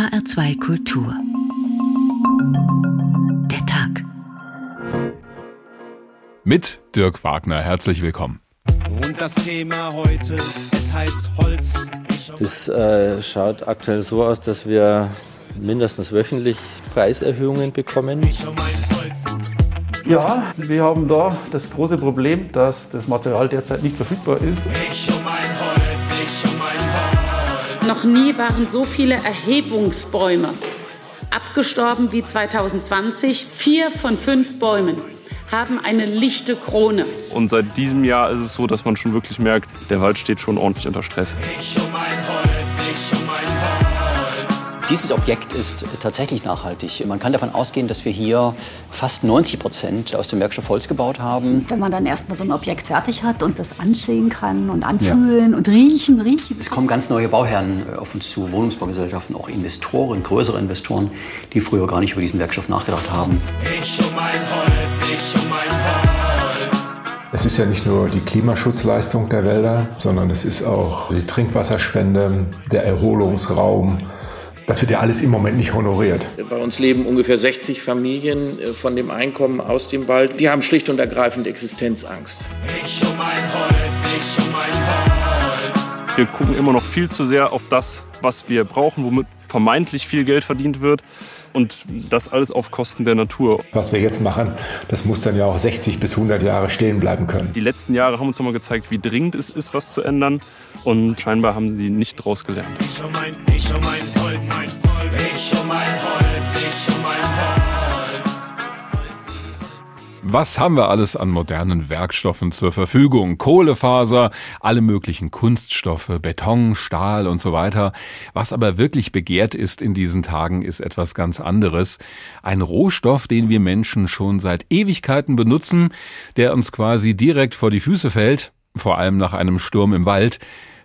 HR2 Kultur. Der Tag. Mit Dirk Wagner. Herzlich willkommen. Und das Thema heute, es heißt Holz. Das äh, schaut aktuell so aus, dass wir mindestens wöchentlich Preiserhöhungen bekommen. Ja, wir haben da das große Problem, dass das Material derzeit nicht verfügbar ist. Ich um mein Noch nie waren so viele Erhebungsbäume abgestorben wie 2020. Vier von fünf Bäumen haben eine lichte Krone. Und seit diesem Jahr ist es so, dass man schon wirklich merkt, der Wald steht schon ordentlich unter Stress. Ich um mein Dieses Objekt ist tatsächlich nachhaltig. Man kann davon ausgehen, dass wir hier fast 90 Prozent aus dem Werkstoff Holz gebaut haben. Wenn man dann erstmal so ein Objekt fertig hat und das ansehen kann und anfühlen und riechen, riechen. Es kommen ganz neue Bauherren auf uns zu, Wohnungsbaugesellschaften, auch Investoren, größere Investoren, die früher gar nicht über diesen Werkstoff nachgedacht haben. Ich um mein Holz, ich um mein Holz. Es ist ja nicht nur die Klimaschutzleistung der Wälder, sondern es ist auch die Trinkwasserspende, der Erholungsraum. Das wird ja alles im Moment nicht honoriert. Bei uns leben ungefähr 60 Familien äh, von dem Einkommen aus dem Wald. Die haben schlicht und ergreifend Existenzangst. Ich um mein Holz, ich um mein Holz. Wir gucken immer noch viel zu sehr auf das, was wir brauchen, womit vermeintlich viel Geld verdient wird. Und das alles auf Kosten der Natur. Was wir jetzt machen, das muss dann ja auch 60 bis 100 Jahre stehen bleiben können. Die letzten Jahre haben uns nochmal gezeigt, wie dringend es ist, was zu ändern. Und scheinbar haben sie nicht daraus gelernt. Ich um mein, ich um mein Holz, mein Holz. Ich um mein Holz, ich um mein Holz. Was haben wir alles an modernen Werkstoffen zur Verfügung? Kohlefaser, alle möglichen Kunststoffe, Beton, Stahl und so weiter. Was aber wirklich begehrt ist in diesen Tagen, ist etwas ganz anderes. Ein Rohstoff, den wir Menschen schon seit Ewigkeiten benutzen, der uns quasi direkt vor die Füße fällt, vor allem nach einem Sturm im Wald,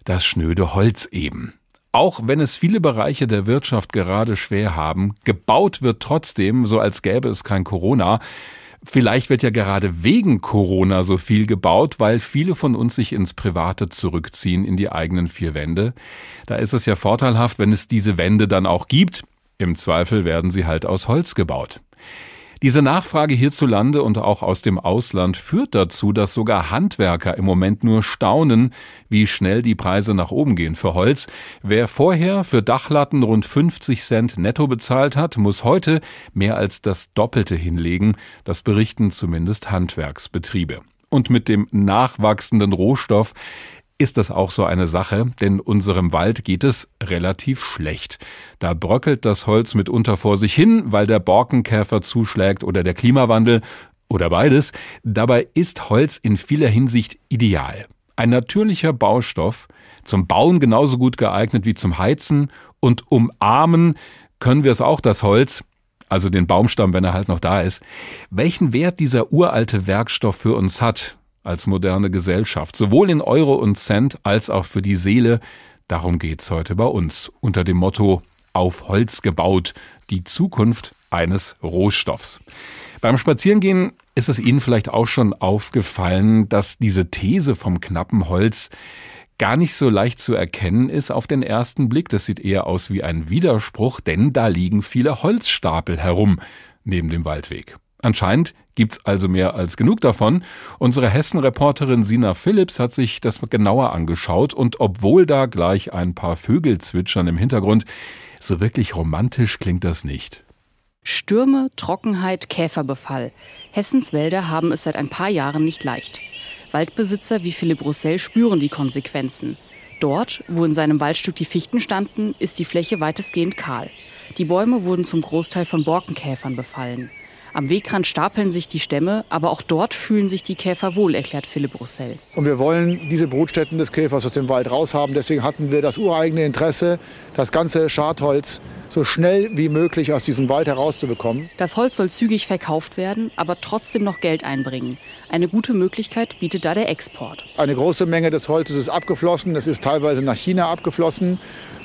das schnöde Holz eben. Auch wenn es viele Bereiche der Wirtschaft gerade schwer haben, gebaut wird trotzdem, so als gäbe es kein Corona. Vielleicht wird ja gerade wegen Corona so viel gebaut, weil viele von uns sich ins Private zurückziehen, in die eigenen vier Wände. Da ist es ja vorteilhaft, wenn es diese Wände dann auch gibt. Im Zweifel werden sie halt aus Holz gebaut. Diese Nachfrage hierzulande und auch aus dem Ausland führt dazu, dass sogar Handwerker im Moment nur staunen, wie schnell die Preise nach oben gehen für Holz. Wer vorher für Dachlatten rund 50 Cent netto bezahlt hat, muss heute mehr als das Doppelte hinlegen. Das berichten zumindest Handwerksbetriebe. Und mit dem nachwachsenden Rohstoff ist das auch so eine Sache, denn unserem Wald geht es relativ schlecht. Da bröckelt das Holz mitunter vor sich hin, weil der Borkenkäfer zuschlägt oder der Klimawandel oder beides. Dabei ist Holz in vieler Hinsicht ideal. Ein natürlicher Baustoff, zum Bauen genauso gut geeignet wie zum Heizen und umarmen können wir es auch, das Holz, also den Baumstamm, wenn er halt noch da ist. Welchen Wert dieser uralte Werkstoff für uns hat, als moderne Gesellschaft, sowohl in Euro und Cent als auch für die Seele. Darum geht's heute bei uns unter dem Motto Auf Holz gebaut, die Zukunft eines Rohstoffs. Beim Spazierengehen ist es Ihnen vielleicht auch schon aufgefallen, dass diese These vom knappen Holz gar nicht so leicht zu erkennen ist auf den ersten Blick. Das sieht eher aus wie ein Widerspruch, denn da liegen viele Holzstapel herum neben dem Waldweg. Anscheinend gibt's also mehr als genug davon. Unsere Hessen-Reporterin Sina Phillips hat sich das genauer angeschaut und obwohl da gleich ein paar Vögel zwitschern im Hintergrund, so wirklich romantisch klingt das nicht. Stürme, Trockenheit, Käferbefall. Hessens Wälder haben es seit ein paar Jahren nicht leicht. Waldbesitzer wie Philipp Roussel spüren die Konsequenzen. Dort, wo in seinem Waldstück die Fichten standen, ist die Fläche weitestgehend kahl. Die Bäume wurden zum Großteil von Borkenkäfern befallen. Am Wegrand stapeln sich die Stämme, aber auch dort fühlen sich die Käfer wohl, erklärt Philipp Roussel. Und wir wollen diese Brutstätten des Käfers aus dem Wald raushaben. Deswegen hatten wir das ureigene Interesse, das ganze Schadholz so schnell wie möglich aus diesem Wald herauszubekommen. Das Holz soll zügig verkauft werden, aber trotzdem noch Geld einbringen. Eine gute Möglichkeit bietet da der Export. Eine große Menge des Holzes ist abgeflossen. Es ist teilweise nach China abgeflossen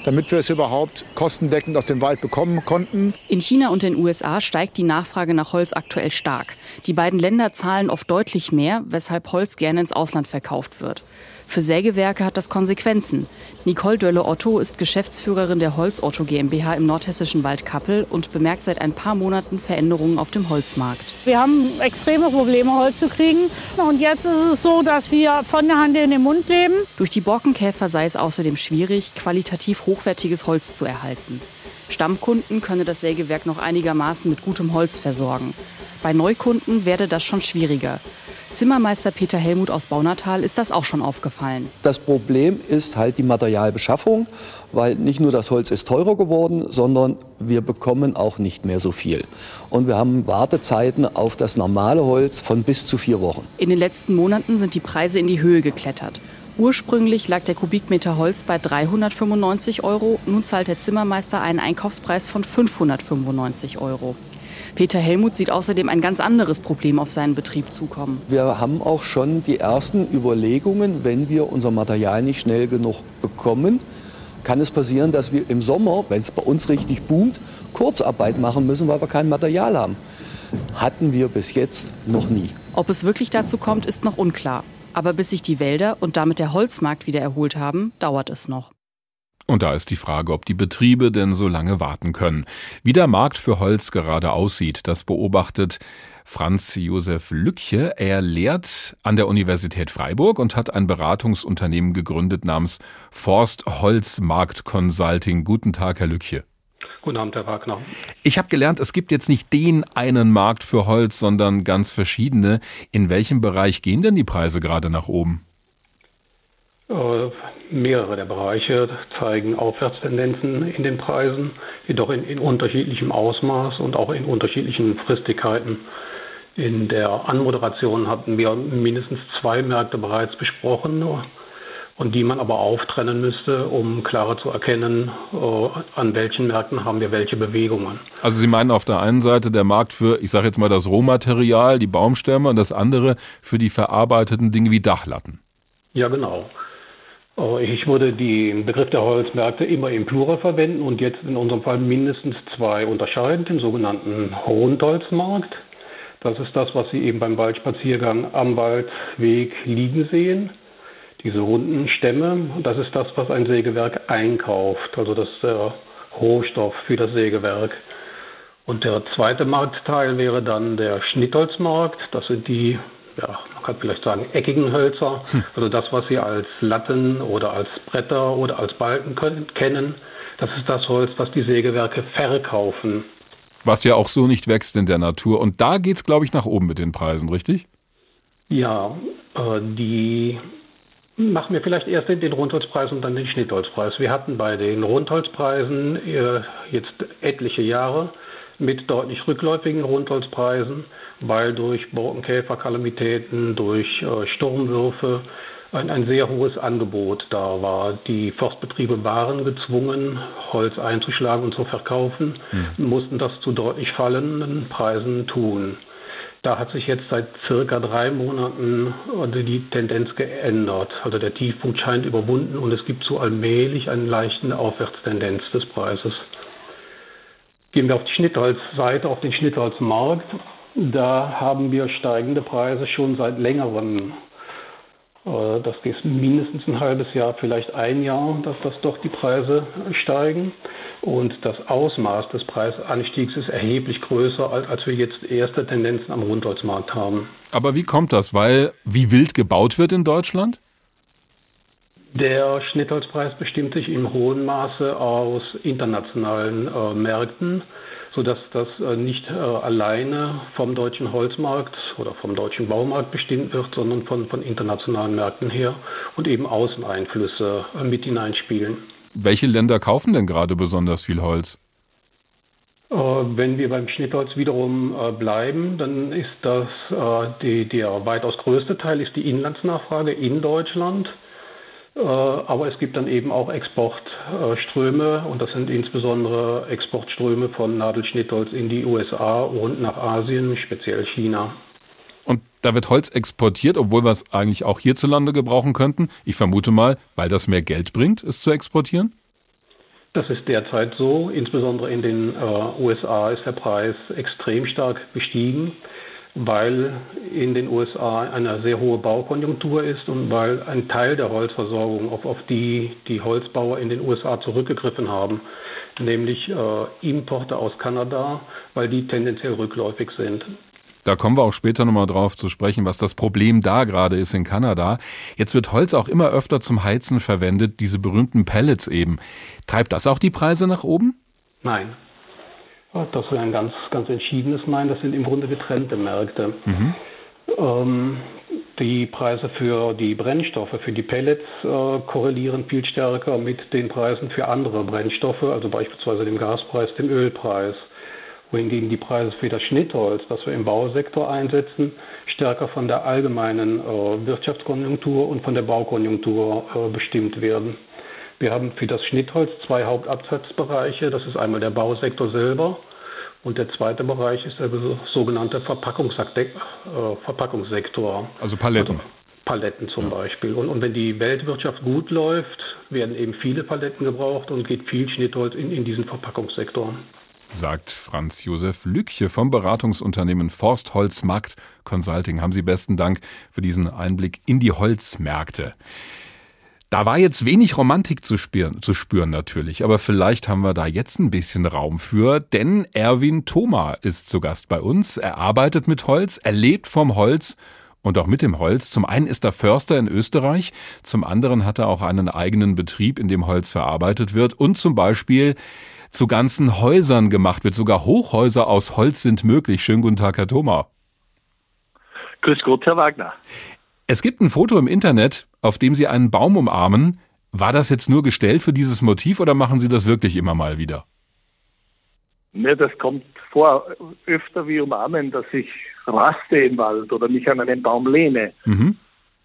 damit wir es überhaupt kostendeckend aus dem Wald bekommen konnten. In China und den USA steigt die Nachfrage nach Holz aktuell stark. Die beiden Länder zahlen oft deutlich mehr, weshalb Holz gerne ins Ausland verkauft wird. Für Sägewerke hat das Konsequenzen. Nicole Dölle-Otto ist Geschäftsführerin der Holz-Otto GmbH im nordhessischen Wald Kappel und bemerkt seit ein paar Monaten Veränderungen auf dem Holzmarkt. Wir haben extreme Probleme, Holz zu kriegen. Und jetzt ist es so, dass wir von der Hand in den Mund leben. Durch die Borkenkäfer sei es außerdem schwierig, qualitativ hochwertiges Holz zu erhalten. Stammkunden könne das Sägewerk noch einigermaßen mit gutem Holz versorgen. Bei Neukunden werde das schon schwieriger. Zimmermeister Peter Helmut aus Baunatal ist das auch schon aufgefallen. Das Problem ist halt die Materialbeschaffung, weil nicht nur das Holz ist teurer geworden, sondern wir bekommen auch nicht mehr so viel. Und wir haben Wartezeiten auf das normale Holz von bis zu vier Wochen. In den letzten Monaten sind die Preise in die Höhe geklettert. Ursprünglich lag der Kubikmeter Holz bei 395 Euro, nun zahlt der Zimmermeister einen Einkaufspreis von 595 Euro. Peter Helmut sieht außerdem ein ganz anderes Problem auf seinen Betrieb zukommen. Wir haben auch schon die ersten Überlegungen, wenn wir unser Material nicht schnell genug bekommen, kann es passieren, dass wir im Sommer, wenn es bei uns richtig boomt, Kurzarbeit machen müssen, weil wir kein Material haben. Hatten wir bis jetzt noch nie. Ob es wirklich dazu kommt, ist noch unklar. Aber bis sich die Wälder und damit der Holzmarkt wieder erholt haben, dauert es noch. Und da ist die Frage, ob die Betriebe denn so lange warten können. Wie der Markt für Holz gerade aussieht, das beobachtet Franz Josef Lückche. Er lehrt an der Universität Freiburg und hat ein Beratungsunternehmen gegründet namens Forst Holz Markt Consulting. Guten Tag, Herr Lückche. Guten Abend, Herr Wagner. Ich habe gelernt, es gibt jetzt nicht den einen Markt für Holz, sondern ganz verschiedene. In welchem Bereich gehen denn die Preise gerade nach oben? Äh, mehrere der Bereiche zeigen Aufwärtstendenzen in den Preisen, jedoch in, in, unterschiedlichem Ausmaß und auch in unterschiedlichen Fristigkeiten. In der Anmoderation hatten wir mindestens zwei Märkte bereits besprochen und die man aber auftrennen müsste, um klarer zu erkennen, äh, an welchen Märkten haben wir welche Bewegungen. Also Sie meinen auf der einen Seite der Markt für, ich sage jetzt mal das Rohmaterial, die Baumstämme und das andere für die verarbeiteten Dinge wie Dachlatten. Ja, genau. Äh, ich würde den Begriff der Holzmärkte immer im Plural verwenden und jetzt in unserem Fall mindestens zwei unterscheiden, den sogenannten Rundholzmarkt. Das ist das, was Sie eben beim Waldspaziergang am Waldweg liegen sehen. Diese runden Stämme, das ist das, was ein Sägewerk einkauft. Also das ist der Rohstoff für das Sägewerk. Und der zweite Marktteil wäre dann der Schnittholzmarkt. Das sind die ja, man kann vielleicht sagen, eckigen Hölzer. Hm. Also das, was Sie als Latten oder als Bretter oder als Balken können, kennen, das ist das Holz, was die Sägewerke verkaufen. Was ja auch so nicht wächst in der Natur. Und da geht es, glaube ich, nach oben mit den Preisen, richtig? Ja, äh, die machen wir vielleicht erst den Rundholzpreis und dann den Schnittholzpreis. Wir hatten bei den Rundholzpreisen äh, jetzt etliche Jahre mit deutlich rückläufigen Rundholzpreisen weil durch Borkenkäferkalamitäten, durch äh, Sturmwürfe ein, ein sehr hohes Angebot da war. Die Forstbetriebe waren gezwungen, Holz einzuschlagen und zu verkaufen, mhm. mussten das zu deutlich fallenden Preisen tun. Da hat sich jetzt seit circa drei Monaten also die Tendenz geändert. Also der Tiefpunkt scheint überwunden und es gibt so allmählich eine leichte Aufwärtstendenz des Preises. Gehen wir auf die Schnittholzseite, auf den Schnittholzmarkt. Da haben wir steigende Preise schon seit längerem. Äh, das ist mindestens ein halbes Jahr, vielleicht ein Jahr, dass das doch die Preise steigen. Und das Ausmaß des Preisanstiegs ist erheblich größer, als wir jetzt erste Tendenzen am Rundholzmarkt haben. Aber wie kommt das? Weil wie wild gebaut wird in Deutschland? Der Schnittholzpreis bestimmt sich im hohen Maße aus internationalen äh, Märkten sodass das äh, nicht äh, alleine vom deutschen Holzmarkt oder vom deutschen Baumarkt bestimmt wird, sondern von, von internationalen Märkten her und eben Außeneinflüsse äh, mit hineinspielen. Welche Länder kaufen denn gerade besonders viel Holz? Wenn wir beim Schnittholz wiederum bleiben, dann ist das die, der weitaus größte Teil ist die Inlandsnachfrage in Deutschland. Äh, aber es gibt dann eben auch Exportströme und das sind insbesondere Exportströme von Nadelschnittholz in die USA und nach Asien, speziell China. Und da wird Holz exportiert, obwohl wir es eigentlich auch hierzulande gebrauchen könnten. Ich vermute mal, weil das mehr Geld bringt, es zu exportieren? Das ist derzeit so. Insbesondere in den äh, USA ist der Preis extrem stark gestiegen. Weil in den USA eine sehr hohe Baukonjunktur ist und weil ein Teil der Holzversorgung, auf, auf die die Holzbauer in den USA zurückgegriffen haben, nämlich äh, Importe aus Kanada, weil die tendenziell rückläufig sind. Da kommen wir auch später nochmal drauf zu sprechen, was das Problem da gerade ist in Kanada. Jetzt wird Holz auch immer öfter zum Heizen verwendet, diese berühmten Pellets eben. Treibt das auch die Preise nach oben? Nein. Das wäre ein ganz, ganz entschiedenes Nein. Das sind im Grunde getrennte Märkte. Mhm. Ähm, die Preise für die Brennstoffe, für die Pellets äh, korrelieren viel stärker mit den Preisen für andere Brennstoffe, also beispielsweise dem Gaspreis, dem Ölpreis wohingegen die Preise für das Schnittholz, das wir im Bausektor einsetzen, stärker von der allgemeinen äh, Wirtschaftskonjunktur und von der Baukonjunktur äh, bestimmt werden. Wir haben für das Schnittholz zwei Hauptabsatzbereiche. Das ist einmal der Bausektor selber und der zweite Bereich ist der sogenannte äh, Verpackungssektor. Also Paletten. Also Paletten zum ja. Beispiel. Und, und, wenn die Weltwirtschaft gut läuft, werden eben viele Paletten gebraucht und geht viel Schnittholz in, in diesen Verpackungssektor sagt Franz Josef Lückche vom Beratungsunternehmen Forstholz Markt Consulting. Haben Sie besten Dank für diesen Einblick in die Holzmärkte. Da war jetzt wenig Romantik zu spüren, zu spüren natürlich, aber vielleicht haben wir da jetzt ein bisschen Raum für, denn Erwin Thoma ist zu Gast bei uns. Er arbeitet mit Holz, er lebt vom Holz und auch mit dem Holz. Zum einen ist er Förster in Österreich, zum anderen hat er auch einen eigenen Betrieb, in dem Holz verarbeitet wird und zum Beispiel zu ganzen Häusern gemacht wird. Sogar Hochhäuser aus Holz sind möglich. Schönen guten Tag, Herr Thoma. Grüß Gott, Herr Wagner. Es gibt ein Foto im Internet, auf dem Sie einen Baum umarmen. War das jetzt nur gestellt für dieses Motiv oder machen Sie das wirklich immer mal wieder? Ne, das kommt vor öfter wie umarmen, dass ich raste im Wald oder mich an einen Baum lehne. Mhm.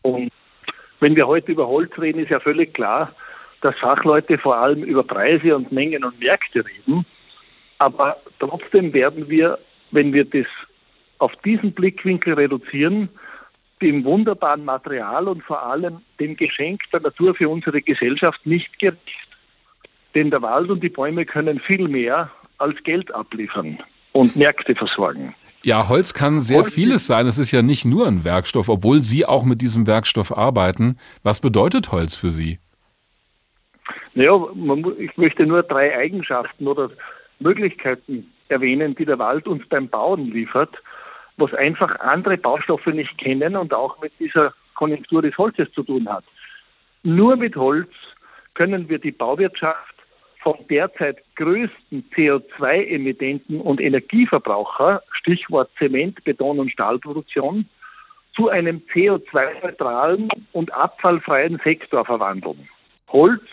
Und wenn wir heute über Holz reden, ist ja völlig klar, dass Fachleute vor allem über Preise und Mengen und Märkte reden. Aber trotzdem werden wir, wenn wir das auf diesen Blickwinkel reduzieren, dem wunderbaren Material und vor allem dem Geschenk der Natur für unsere Gesellschaft nicht gerecht. Denn der Wald und die Bäume können viel mehr als Geld abliefern und Märkte versorgen. Ja, Holz kann sehr Holz vieles sein. Es ist ja nicht nur ein Werkstoff, obwohl Sie auch mit diesem Werkstoff arbeiten. Was bedeutet Holz für Sie? Naja, ich möchte nur drei Eigenschaften oder Möglichkeiten erwähnen, die der Wald uns beim Bauen liefert, was einfach andere Baustoffe nicht kennen und auch mit dieser Konjunktur des Holzes zu tun hat. Nur mit Holz können wir die Bauwirtschaft vom derzeit größten CO2-Emittenten und Energieverbraucher, Stichwort Zement, Beton und Stahlproduktion, zu einem CO2-neutralen und abfallfreien Sektor verwandeln. Holz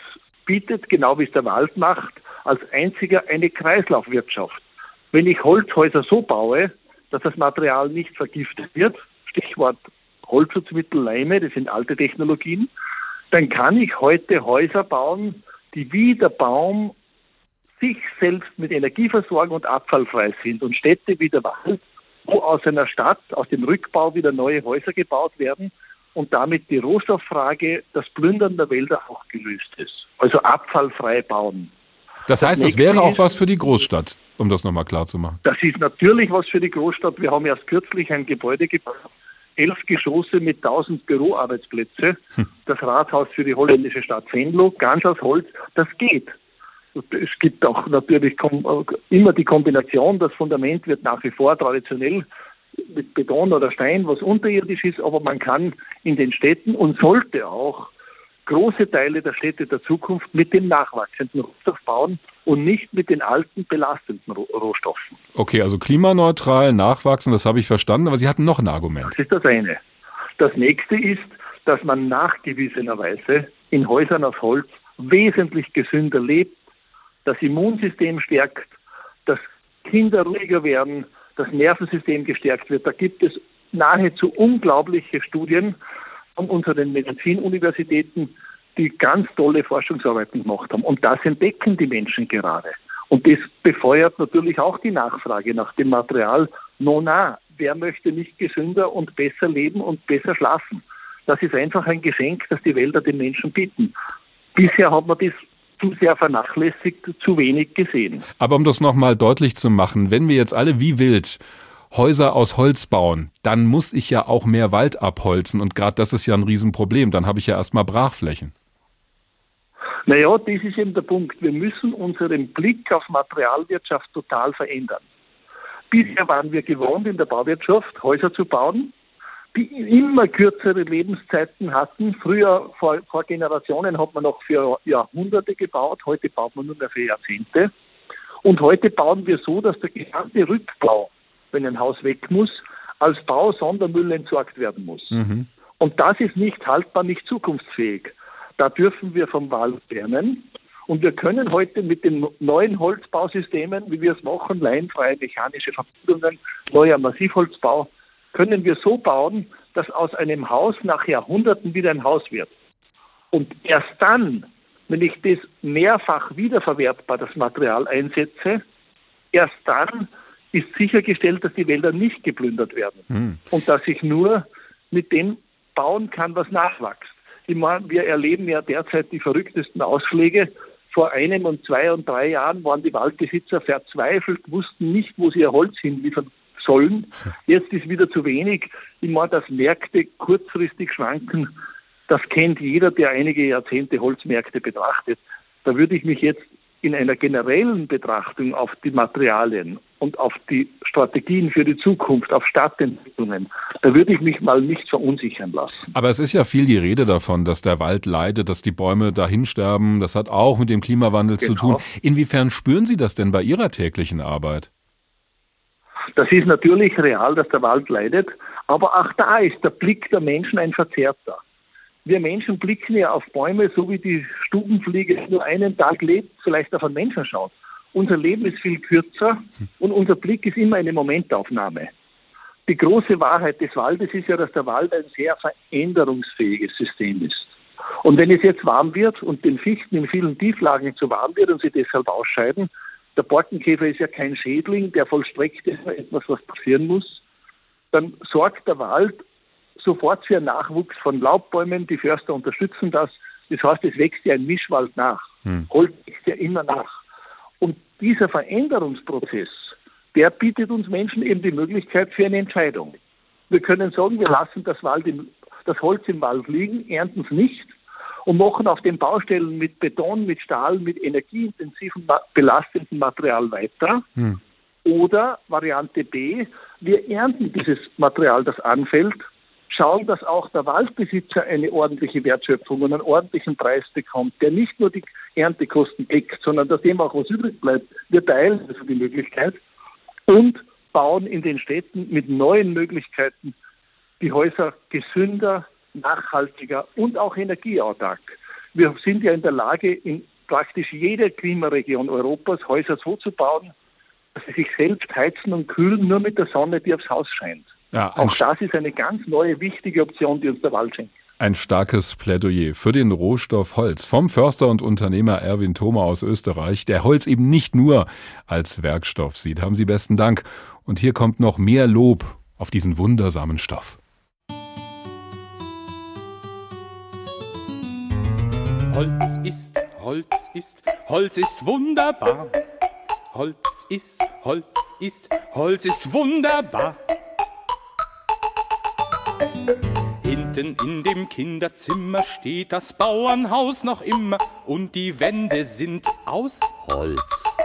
bietet, genau wie es der Wald macht, als einziger eine Kreislaufwirtschaft. Wenn ich Holzhäuser so baue, dass das Material nicht vergiftet wird, Stichwort Holzschutzmittel, Leime, das sind alte Technologien, dann kann ich heute Häuser bauen, die wie der Baum sich selbst mit Energie versorgen und abfallfrei sind. Und Städte wie der Wald, wo aus einer Stadt, aus dem Rückbau wieder neue Häuser gebaut werden, und damit die Rohstofffrage, das Plündern der Wälder auch gelöst ist. Also abfallfrei bauen. Das heißt, das, wäre auch was für die Großstadt, um das nochmal klar zu machen. Das ist natürlich was für die Großstadt. Wir haben erst kürzlich ein Gebäude gebaut, elf Geschosse mit 1000 Büroarbeitsplätze. Hm. Das Rathaus für die holländische Stadt Venlo, ganz aus Holz. Das geht. Es gibt auch natürlich immer die Kombination, das Fundament wird nach wie vor traditionell mit Beton oder Stein, was unterirdisch ist, aber man kann in den Städten und sollte auch große Teile der Städte der Zukunft mit dem nachwachsenden Rohstoff bauen und nicht mit den alten belastenden Rohstoffen. Okay, also klimaneutral, nachwachsen, das habe ich verstanden, aber Sie hatten noch ein Argument. Das ist das eine. Das nächste ist, dass man nachgewiesenerweise in Häusern aus Holz wesentlich gesünder lebt, das Immunsystem stärkt, dass Kinder ruhiger werden, das Nervensystem gestärkt wird. Da gibt es nahezu unglaubliche Studien an unseren Medizinuniversitäten, die ganz tolle Forschungsarbeiten gemacht haben. Und das entdecken die Menschen gerade. Und das befeuert natürlich auch die Nachfrage nach dem Material. No, na, wer möchte nicht gesünder und besser leben und besser schlafen? Das ist einfach ein Geschenk, das die Wälder den Menschen bieten. Bisher hat man das zu sehr vernachlässigt, zu wenig gesehen. Aber um das nochmal deutlich zu machen, wenn wir jetzt alle wie wild Häuser aus Holz bauen, dann muss ich ja auch mehr Wald abholzen. Und gerade das ist ja ein Riesenproblem. Dann habe ich ja erstmal Brachflächen. Naja, das ist eben der Punkt. Wir müssen unseren Blick auf Materialwirtschaft total verändern. Bisher waren wir gewohnt, in der Bauwirtschaft Häuser zu bauen, die immer kürzere Lebenszeiten hatten. Früher, vor, vor Generationen, hat man noch für Jahrhunderte gebaut, heute baut man nur mehr für Jahrzehnte. Und heute bauen wir so, dass der gesamte Rückbau, wenn ein Haus weg muss, als Bausondermüll entsorgt werden muss. Mhm. Und das ist nicht haltbar, nicht zukunftsfähig. Da dürfen wir vom Wald lernen. Und wir können heute mit den neuen Holzbausystemen, wie wir es machen, leinfreie mechanische Verbindungen, neuer Massivholzbau, können wir so bauen, dass aus einem Haus nach Jahrhunderten wieder ein Haus wird. Und erst dann, wenn ich das mehrfach wiederverwertbar, das Material einsetze, erst dann ist sichergestellt, dass die Wälder nicht geplündert werden Hm. und dass ich nur mit dem bauen kann, was nachwächst. Ich meine, wir erleben ja derzeit die verrücktesten Ausschläge. Vor einem und zwei und drei Jahren waren die Waldbesitzer verzweifelt, wussten nicht, wo sie ihr Holz hinliefern sollen. Jetzt ist wieder zu wenig. Ich meine, dass Märkte kurzfristig schwanken, das kennt jeder, der einige Jahrzehnte Holzmärkte betrachtet. Da würde ich mich jetzt in einer generellen Betrachtung auf die Materialien und auf die Strategien für die Zukunft, auf Stadtentwicklungen, da würde ich mich mal nicht verunsichern lassen. Aber es ist ja viel die Rede davon, dass der Wald leidet, dass die Bäume dahin sterben. Das hat auch mit dem Klimawandel zu Genau. tun. Inwiefern spüren Sie das denn bei Ihrer täglichen Arbeit? Das ist natürlich real, dass der Wald leidet, aber auch da ist der Blick der Menschen ein verzerrter. Wir Menschen blicken ja auf Bäume, so wie die Stubenfliege nur einen Tag lebt, vielleicht auf einen Menschen schaut. Unser Leben ist viel kürzer und unser Blick ist immer eine Momentaufnahme. Die große Wahrheit des Waldes ist ja, dass der Wald ein sehr veränderungsfähiges System ist. Und wenn es jetzt warm wird und den Fichten in vielen Tieflagen zu warm wird und sie deshalb ausscheiden, der Borkenkäfer ist ja kein Schädling, der vollstreckt etwas, was passieren muss, dann sorgt der Wald sofort für einen Nachwuchs von Laubbäumen. Die Förster unterstützen das. Das heißt, es wächst ja ein Mischwald nach. Hm. Holz wächst ja immer nach. Und dieser Veränderungsprozess, der bietet uns Menschen eben die Möglichkeit für eine Entscheidung. Wir können sagen, wir lassen das, Wald im, das Holz im Wald liegen, ernten es nicht und machen auf den Baustellen mit Beton, mit Stahl, mit energieintensiven, belastenden Material weiter. Hm. Oder Variante B, wir ernten dieses Material, das anfällt, schauen, dass auch der Waldbesitzer eine ordentliche Wertschöpfung und einen ordentlichen Preis bekommt, der nicht nur die Erntekosten deckt, sondern dass dem auch was übrig bleibt. Wir teilen also die Möglichkeit und bauen in den Städten mit neuen Möglichkeiten die Häuser gesünder, nachhaltiger und auch energieautark. Wir sind ja in der Lage, in praktisch jeder Klimaregion Europas Häuser so zu bauen, dass sie sich selbst heizen und kühlen, nur mit der Sonne, die aufs Haus scheint. Ja, Auch das ist eine ganz neue, wichtige Option, die uns der Wald schenkt. ein starkes Plädoyer für den Rohstoff Holz vom Förster und Unternehmer Erwin Thoma aus Österreich, der Holz eben nicht nur als Werkstoff sieht. Haben Sie besten Dank. Und hier kommt noch mehr Lob auf diesen wundersamen Stoff. Holz ist, Holz ist, Holz ist wunderbar. Holz ist, Holz ist, Holz ist wunderbar. Hinten in dem Kinderzimmer steht das Bauernhaus noch immer und die Wände sind aus Holz.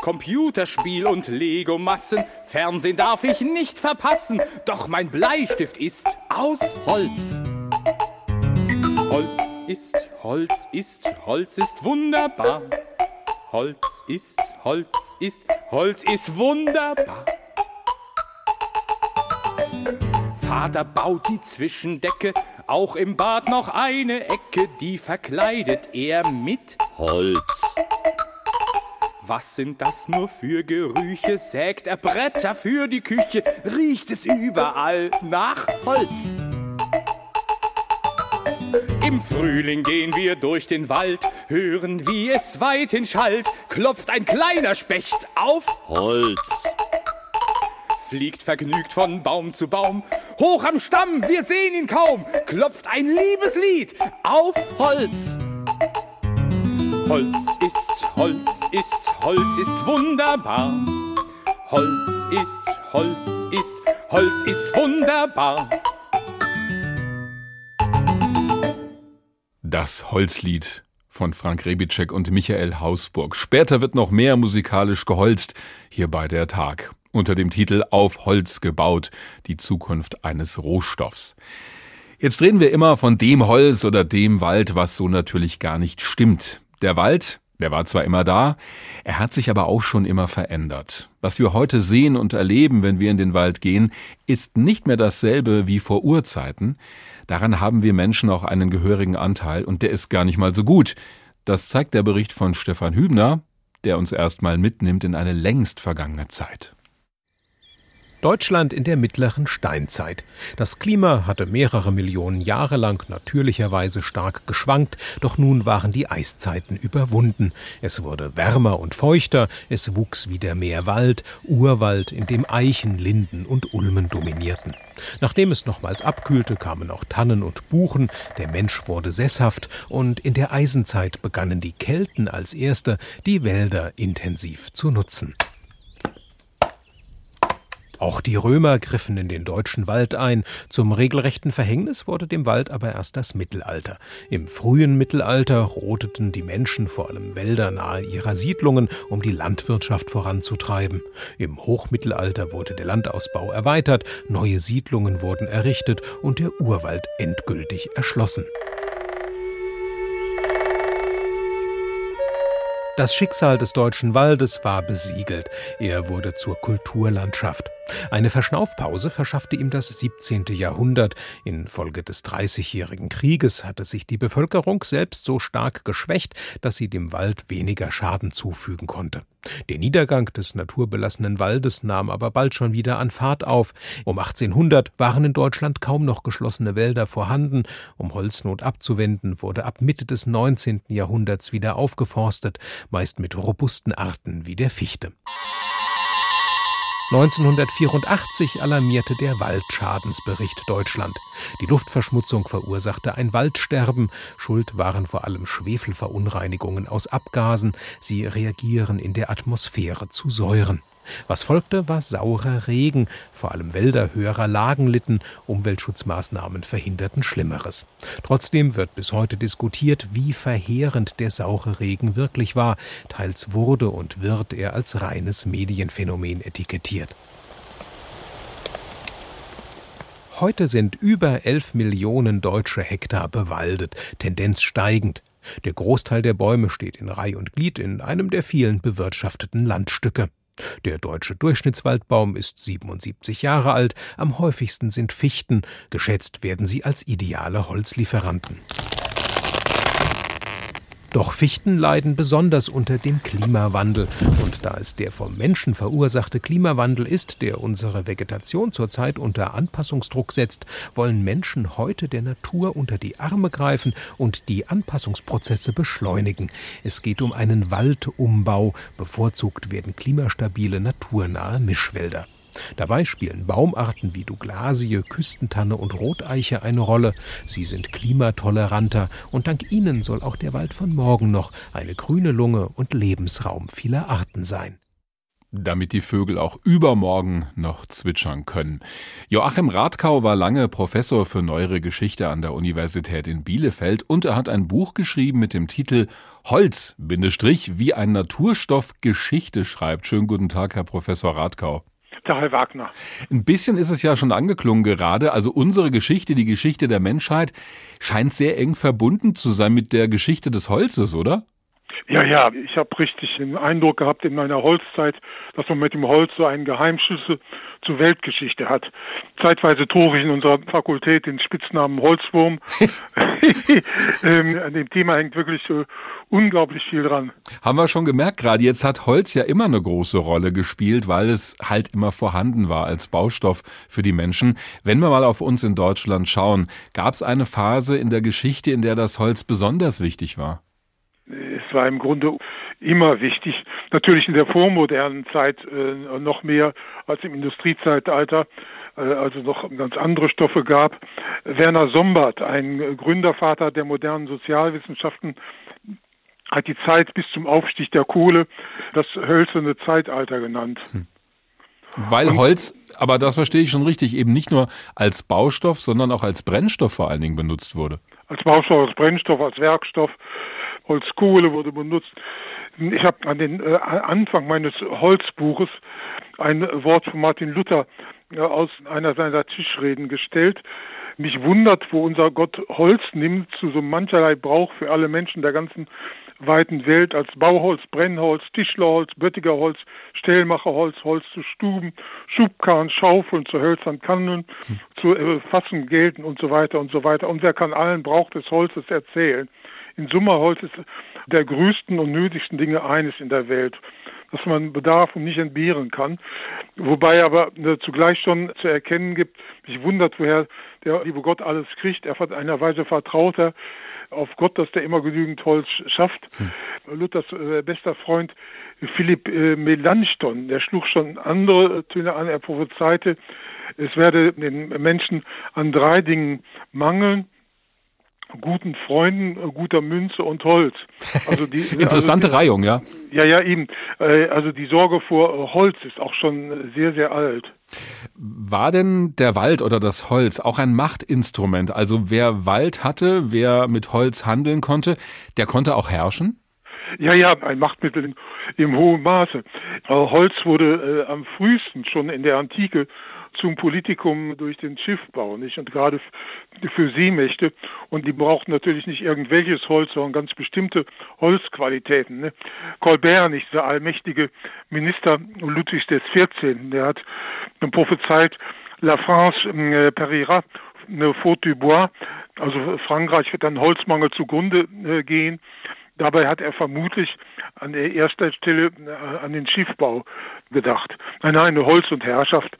Computerspiel und Lego-Massen, Fernsehen darf ich nicht verpassen, doch mein Bleistift ist aus Holz. Holz ist, Holz ist, Holz ist wunderbar. Holz ist, Holz ist, Holz ist wunderbar. Vater baut die Zwischendecke, auch im Bad noch eine Ecke, die verkleidet er mit Holz. Was sind das nur für Gerüche? Sägt er Bretter für die Küche? Riecht es überall nach Holz? Im Frühling gehen wir durch den Wald, hören, wie es weithin schallt, klopft ein kleiner Specht auf Holz. Fliegt vergnügt von Baum zu Baum, hoch am Stamm, wir sehen ihn kaum, klopft ein Liebeslied auf Holz. Holz ist, Holz ist, Holz ist wunderbar. Holz ist, Holz ist, Holz ist wunderbar. Das Holzlied von Frank Rebitschek und Michael Hausburg. Später wird noch mehr musikalisch geholzt, hier bei der Tag, unter dem Titel Auf Holz gebaut, die Zukunft eines Rohstoffs. Jetzt reden wir immer von dem Holz oder dem Wald, was so natürlich gar nicht stimmt. Der Wald, der war zwar immer da, er hat sich aber auch schon immer verändert. Was wir heute sehen und erleben, wenn wir in den Wald gehen, ist nicht mehr dasselbe wie vor Urzeiten. Daran haben wir Menschen auch einen gehörigen Anteil und der ist gar nicht mal so gut. Das zeigt der Bericht von Stefan Hübner, der uns erstmal mitnimmt in eine längst vergangene Zeit. Deutschland in der mittleren Steinzeit. Das Klima hatte mehrere Millionen Jahre lang natürlicherweise stark geschwankt, doch nun waren die Eiszeiten überwunden. Es wurde wärmer und feuchter, es wuchs wieder mehr Wald, Urwald, in dem Eichen, Linden und Ulmen dominierten. Nachdem es nochmals abkühlte, kamen auch Tannen und Buchen, der Mensch wurde sesshaft und in der Eisenzeit begannen die Kelten als erste die Wälder intensiv zu nutzen. Auch die Römer griffen in den deutschen Wald ein. Zum regelrechten Verhängnis wurde dem Wald aber erst das Mittelalter. Im frühen Mittelalter rodeten die Menschen vor allem Wälder nahe ihrer Siedlungen, um die Landwirtschaft voranzutreiben. Im Hochmittelalter wurde der Landausbau erweitert, neue Siedlungen wurden errichtet und der Urwald endgültig erschlossen. Das Schicksal des deutschen Waldes war besiegelt. Er wurde zur Kulturlandschaft. Eine Verschnaufpause verschaffte ihm das 17. Jahrhundert. Infolge des Dreißigjährigen Krieges hatte sich die Bevölkerung selbst so stark geschwächt, dass sie dem Wald weniger Schaden zufügen konnte. Der Niedergang des naturbelassenen Waldes nahm aber bald schon wieder an Fahrt auf. Um 1800 waren in Deutschland kaum noch geschlossene Wälder vorhanden. Um Holznot abzuwenden, wurde ab Mitte des 19. Jahrhunderts wieder aufgeforstet, meist mit robusten Arten wie der Fichte. 1984 alarmierte der Waldschadensbericht Deutschland. Die Luftverschmutzung verursachte ein Waldsterben. Schuld waren vor allem Schwefelverunreinigungen aus Abgasen. Sie reagieren in der Atmosphäre zu Säuren. Was folgte, war saurer Regen, vor allem Wälder höherer Lagen litten, Umweltschutzmaßnahmen verhinderten Schlimmeres. Trotzdem wird bis heute diskutiert, wie verheerend der saure Regen wirklich war, teils wurde und wird er als reines Medienphänomen etikettiert. Heute sind über 11 Millionen deutsche Hektar bewaldet, Tendenz steigend. Der Großteil der Bäume steht in Reih und Glied in einem der vielen bewirtschafteten Landstücke. Der deutsche Durchschnittswaldbaum ist 77 Jahre alt, am häufigsten sind Fichten, geschätzt werden sie als ideale Holzlieferanten. Doch Fichten leiden besonders unter dem Klimawandel. Und da es der vom Menschen verursachte Klimawandel ist, der unsere Vegetation zurzeit unter Anpassungsdruck setzt, wollen Menschen heute der Natur unter die Arme greifen und die Anpassungsprozesse beschleunigen. Es geht um einen Waldumbau. Bevorzugt werden klimastabile, naturnahe Mischwälder. Dabei spielen Baumarten wie Douglasie, Küstentanne und Roteiche eine Rolle. Sie sind klimatoleranter und dank ihnen soll auch der Wald von morgen noch eine grüne Lunge und Lebensraum vieler Arten sein damit die Vögel auch übermorgen noch zwitschern können. Joachim Radkau war lange Professor für neuere Geschichte an der Universität in Bielefeld und er hat ein Buch geschrieben mit dem Titel Holz, wie ein Naturstoff Geschichte schreibt. Schönen guten Tag, Herr Professor Radkau der Herr Wagner. Ein bisschen ist es ja schon angeklungen gerade. Also unsere Geschichte, die Geschichte der Menschheit, scheint sehr eng verbunden zu sein mit der Geschichte des Holzes, oder? Ja, ja, ich habe richtig den Eindruck gehabt in meiner Holzzeit, dass man mit dem Holz so einen Geheimschlüssel zur Weltgeschichte hat. Zeitweise trug ich in unserer Fakultät den Spitznamen Holzwurm. ähm, an dem Thema hängt wirklich so unglaublich viel dran. Haben wir schon gemerkt gerade, jetzt hat Holz ja immer eine große Rolle gespielt, weil es halt immer vorhanden war als Baustoff für die Menschen. Wenn wir mal auf uns in Deutschland schauen, gab es eine Phase in der Geschichte, in der das Holz besonders wichtig war? Es war im Grunde immer wichtig. Natürlich in der vormodernen Zeit äh, noch mehr als im Industriezeitalter, äh, also noch ganz andere Stoffe gab. Werner Sombart, ein Gründervater der modernen Sozialwissenschaften, hat die Zeit bis zum Aufstieg der Kohle das hölzerne Zeitalter genannt. Hm. Weil Holz, aber das verstehe ich schon richtig, eben nicht nur als Baustoff, sondern auch als Brennstoff vor allen Dingen benutzt wurde. Als Baustoff, als Brennstoff, als Werkstoff, Holzkohle wurde benutzt. Ich habe an den äh, Anfang meines Holzbuches ein Wort von Martin Luther äh, aus einer seiner Tischreden gestellt. Mich wundert, wo unser Gott Holz nimmt zu so mancherlei Brauch für alle Menschen der ganzen weiten Welt als Bauholz, Brennholz, Tischlerholz, Böttigerholz, Stellmacherholz, Holz zu Stuben, Schubkarren, Schaufeln, zu Hölzern, Kannen, hm. zu äh, Fassen, Gelten und so weiter und so weiter. Und wer kann allen Brauch des Holzes erzählen? In Summe Holz ist der größten und nötigsten Dinge eines in der Welt das man bedarf und nicht entbehren kann. Wobei aber äh, zugleich schon zu erkennen gibt, mich wundert, woher der liebe Gott alles kriegt. Er hat einer Weise vertraut er auf Gott, dass der immer genügend Holz schafft. Hm. Luthers äh, bester Freund Philipp äh, Melanchthon, der schlug schon andere Töne an. Er prophezeite, es werde den Menschen an drei Dingen mangeln guten Freunden, äh, guter Münze und Holz. Also die, Interessante also die, Reihung, ja. Ja, ja, eben. Äh, also die Sorge vor Holz ist auch schon sehr, sehr alt. War denn der Wald oder das Holz auch ein Machtinstrument? Also wer Wald hatte, wer mit Holz handeln konnte, der konnte auch herrschen? Ja, ja, ein Machtmittel im, im hohen Maße. Holz wurde äh, am frühesten schon in der Antike zum Politikum durch den Schiffbau, nicht? Und gerade für Seemächte. Und die brauchten natürlich nicht irgendwelches Holz, sondern ganz bestimmte Holzqualitäten. Ne? Colbert, nicht der allmächtige Minister Ludwigs XIV., der hat prophezeit, La France äh, périra eine Faute du Bois, also Frankreich wird an Holzmangel zugrunde äh, gehen. Dabei hat er vermutlich an der erster Stelle äh, an den Schiffbau gedacht. Nein, nein, Holz und Herrschaft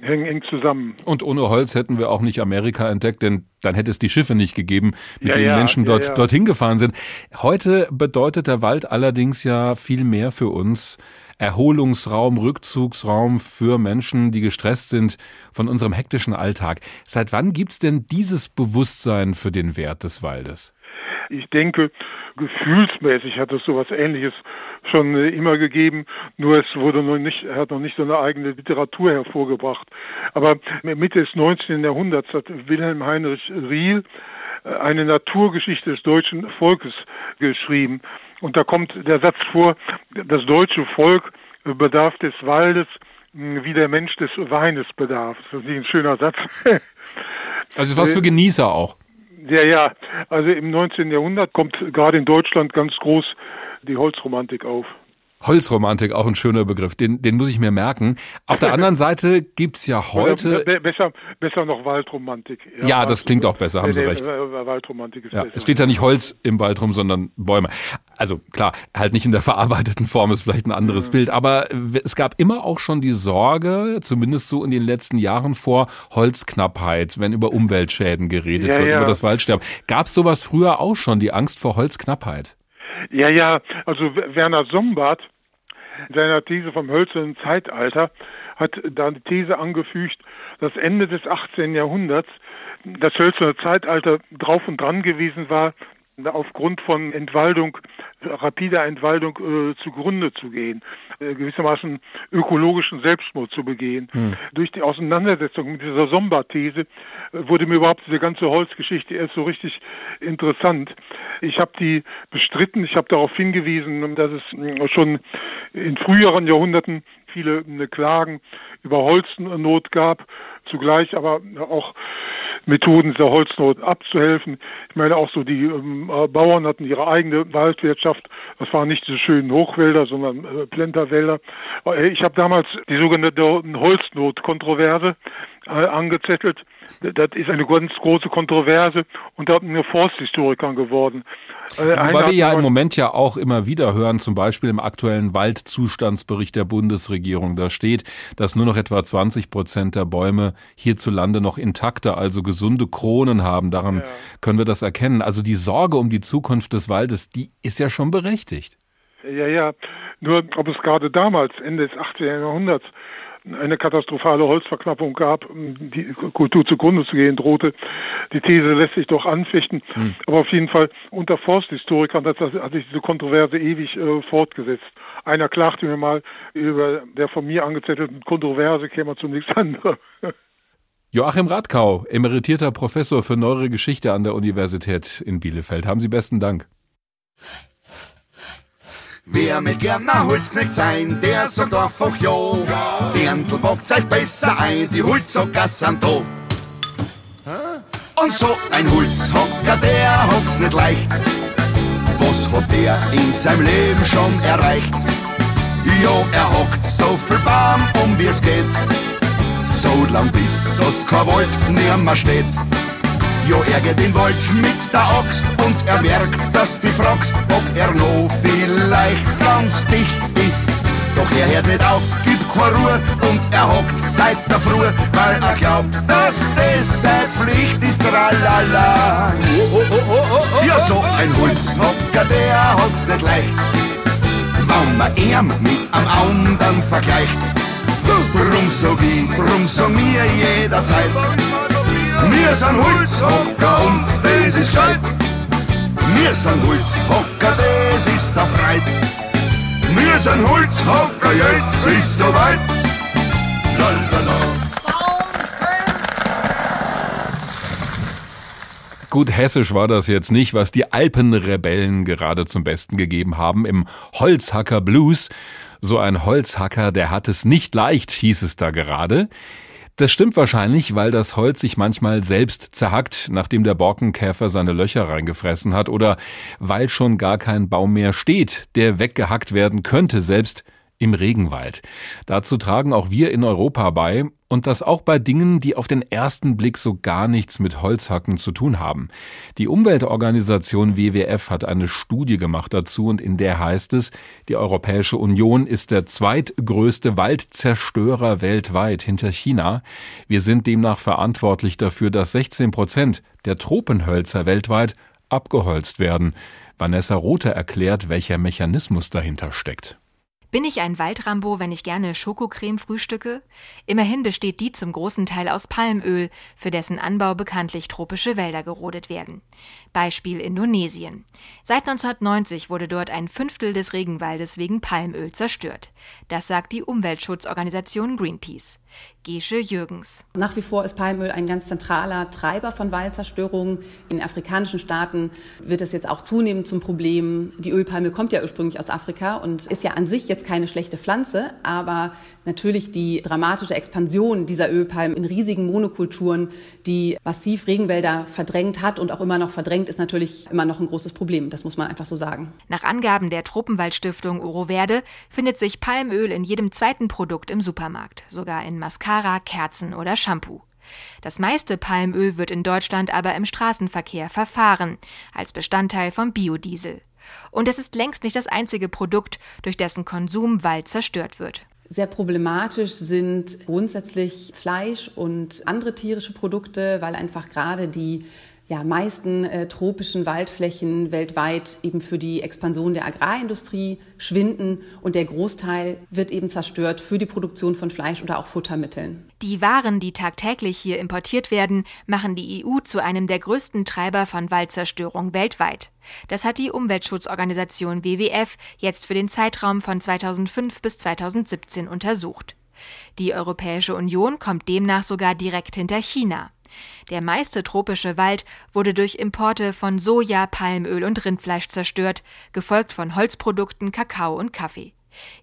hängen eng zusammen. Und ohne Holz hätten wir auch nicht Amerika entdeckt, denn dann hätte es die Schiffe nicht gegeben, mit ja, denen ja, Menschen dort ja, dorthin gefahren sind. Heute bedeutet der Wald allerdings ja viel mehr für uns. Erholungsraum, Rückzugsraum für Menschen, die gestresst sind von unserem hektischen Alltag. Seit wann gibt's denn dieses Bewusstsein für den Wert des Waldes? Ich denke, gefühlsmäßig hat es sowas Ähnliches schon äh, immer gegeben, nur es wurde noch nicht, hat noch nicht so eine eigene Literatur hervorgebracht. Aber Mitte des 19. Jahrhunderts hat Wilhelm Heinrich Riel äh, eine Naturgeschichte des deutschen Volkes geschrieben. Und da kommt der Satz vor, das deutsche Volk bedarf des Waldes, wie der Mensch des Weines bedarf. Das ist ein schöner Satz. Also was für Genießer auch. Ja, ja. Also im 19. Jahrhundert kommt gerade in Deutschland ganz groß die Holzromantik auf. Holzromantik, auch ein schöner Begriff, den, den muss ich mir merken. Auf der anderen Seite gibt's ja heute. Oder besser, besser noch Waldromantik. Ja, ja das klingt auch besser, haben Sie recht. Waldromantik ist ja, besser. Es steht ja nicht Holz im Wald rum, sondern Bäume. Also klar, halt nicht in der verarbeiteten Form ist vielleicht ein anderes mhm. Bild, aber es gab immer auch schon die Sorge, zumindest so in den letzten Jahren vor Holzknappheit, wenn über Umweltschäden geredet ja, wird, über das Waldsterben. Gab es sowas früher auch schon, die Angst vor Holzknappheit? Ja, ja, also Werner Sombart in seiner These vom hölzernen Zeitalter hat da die These angefügt, dass Ende des 18. Jahrhunderts das hölzerne Zeitalter drauf und dran gewesen war, aufgrund von Entwaldung, rapider Entwaldung äh, zugrunde zu gehen, äh, gewissermaßen ökologischen Selbstmord zu begehen. Hm. Durch die Auseinandersetzung mit dieser Somba-These äh, wurde mir überhaupt diese ganze Holzgeschichte erst so richtig interessant. Ich habe die bestritten, ich habe darauf hingewiesen, dass es äh, schon in früheren Jahrhunderten viele äh, Klagen über Holznot gab, zugleich aber auch Methoden dieser Holznot abzuhelfen. Ich meine auch so, die ähm, äh, Bauern hatten ihre eigene Waldwirtschaft. Das waren nicht diese schönen Hochwälder, sondern äh, Plenterwälder. Äh, ich habe damals die sogenannte Holznot-Kontroverse angezettelt. Das ist eine ganz große Kontroverse unter Forsthistorikern geworden. Äh, Wobei wir ja im Moment ja auch immer wieder hören, zum Beispiel im aktuellen Waldzustandsbericht der Bundesregierung, da steht, dass nur noch etwa 20 Prozent der Bäume hierzulande noch intakte, also gesunde Kronen haben. Daran ja. können wir das erkennen. Also die Sorge um die Zukunft des Waldes, die ist ja schon berechtigt. Ja, ja. Nur ob es gerade damals, Ende des 18. Jahrhunderts, eine katastrophale Holzverknappung gab, die Kultur zugrunde zu gehen drohte. Die These lässt sich doch anfechten. Hm. Aber auf jeden Fall unter Forsthistorikern hat, hat sich diese Kontroverse ewig äh, fortgesetzt. Einer klagte mir mal über der von mir angezettelten Kontroverse käme zu nichts anderem. Joachim Radkau, emeritierter Professor für Neuere Geschichte an der Universität in Bielefeld. Haben Sie besten Dank. Wer mit gerne Holzknecht sein, der sagt einfach ja. Dirndl bockt euch besser ein, die Holzhocker sind da. Und so ein Holzhocker, der hat's nicht leicht. Was hat der in seinem Leben schon erreicht? Ja, er hockt so viel Baum, um wie es geht. So lang bis das Wald nimmer steht. Jo, geht den Wald mit der Axt und er merkt, dass du fragst, ob er noch vielleicht ganz dicht ist. Doch er hört nicht auf, gibt keine Ruhe und er hockt seit der Früh, weil er glaubt, dass das seine Pflicht ist. Tralala. Oh, oh, oh, ja, so ein Holzhocker, der hat's nicht leicht. Wenn man ihn mit einem anderen vergleicht. Drum so wie, drum so mir jederzeit. Wir sind Holzhocker und das ist gescheit. Wir sind Holzhocker, das ist der Freit. Wir sind Holzhocker, jetzt ist soweit. Lalala. Gut hessisch war das jetzt nicht, was die Alpenrebellen gerade zum Besten gegeben haben im Holzhacker Blues. So ein Holzhacker, der hat es nicht leicht, hieß es da gerade. Das stimmt wahrscheinlich, weil das Holz sich manchmal selbst zerhackt, nachdem der Borkenkäfer seine Löcher reingefressen hat, oder weil schon gar kein Baum mehr steht, der weggehackt werden könnte, selbst im Regenwald. Dazu tragen auch wir in Europa bei und das auch bei Dingen, die auf den ersten Blick so gar nichts mit Holzhacken zu tun haben. Die Umweltorganisation WWF hat eine Studie gemacht dazu und in der heißt es, die Europäische Union ist der zweitgrößte Waldzerstörer weltweit hinter China. Wir sind demnach verantwortlich dafür, dass 16 Prozent der Tropenhölzer weltweit abgeholzt werden. Vanessa Rothe erklärt, welcher Mechanismus dahinter steckt. Bin ich ein Waldrambo, wenn ich gerne Schokocreme frühstücke? Immerhin besteht die zum großen Teil aus Palmöl, für dessen Anbau bekanntlich tropische Wälder gerodet werden. Beispiel Indonesien. Seit 1990 wurde dort ein Fünftel des Regenwaldes wegen Palmöl zerstört. Das sagt die Umweltschutzorganisation Greenpeace. Gesche Jürgens. Nach wie vor ist Palmöl ein ganz zentraler Treiber von Waldzerstörung. In afrikanischen Staaten wird es jetzt auch zunehmend zum Problem. Die Ölpalme kommt ja ursprünglich aus Afrika und ist ja an sich jetzt keine schlechte Pflanze, aber natürlich die dramatische Expansion dieser Ölpalmen in riesigen Monokulturen, die massiv Regenwälder verdrängt hat und auch immer noch verdrängt, ist natürlich immer noch ein großes Problem. Das muss man einfach so sagen. Nach Angaben der Tropenwaldstiftung Oroverde findet sich Palmöl in jedem zweiten Produkt im Supermarkt, sogar in Mascara, Kerzen oder Shampoo. Das meiste Palmöl wird in Deutschland aber im Straßenverkehr verfahren, als Bestandteil vom Biodiesel. Und es ist längst nicht das einzige Produkt, durch dessen Konsum Wald zerstört wird. Sehr problematisch sind grundsätzlich Fleisch und andere tierische Produkte, weil einfach gerade die ja, meisten äh, tropischen Waldflächen weltweit eben für die Expansion der Agrarindustrie schwinden und der Großteil wird eben zerstört für die Produktion von Fleisch oder auch Futtermitteln. Die Waren, die tagtäglich hier importiert werden, machen die EU zu einem der größten Treiber von Waldzerstörung weltweit. Das hat die Umweltschutzorganisation WWF jetzt für den Zeitraum von 2005 bis 2017 untersucht. Die Europäische Union kommt demnach sogar direkt hinter China. Der meiste tropische Wald wurde durch Importe von Soja, Palmöl und Rindfleisch zerstört, gefolgt von Holzprodukten, Kakao und Kaffee.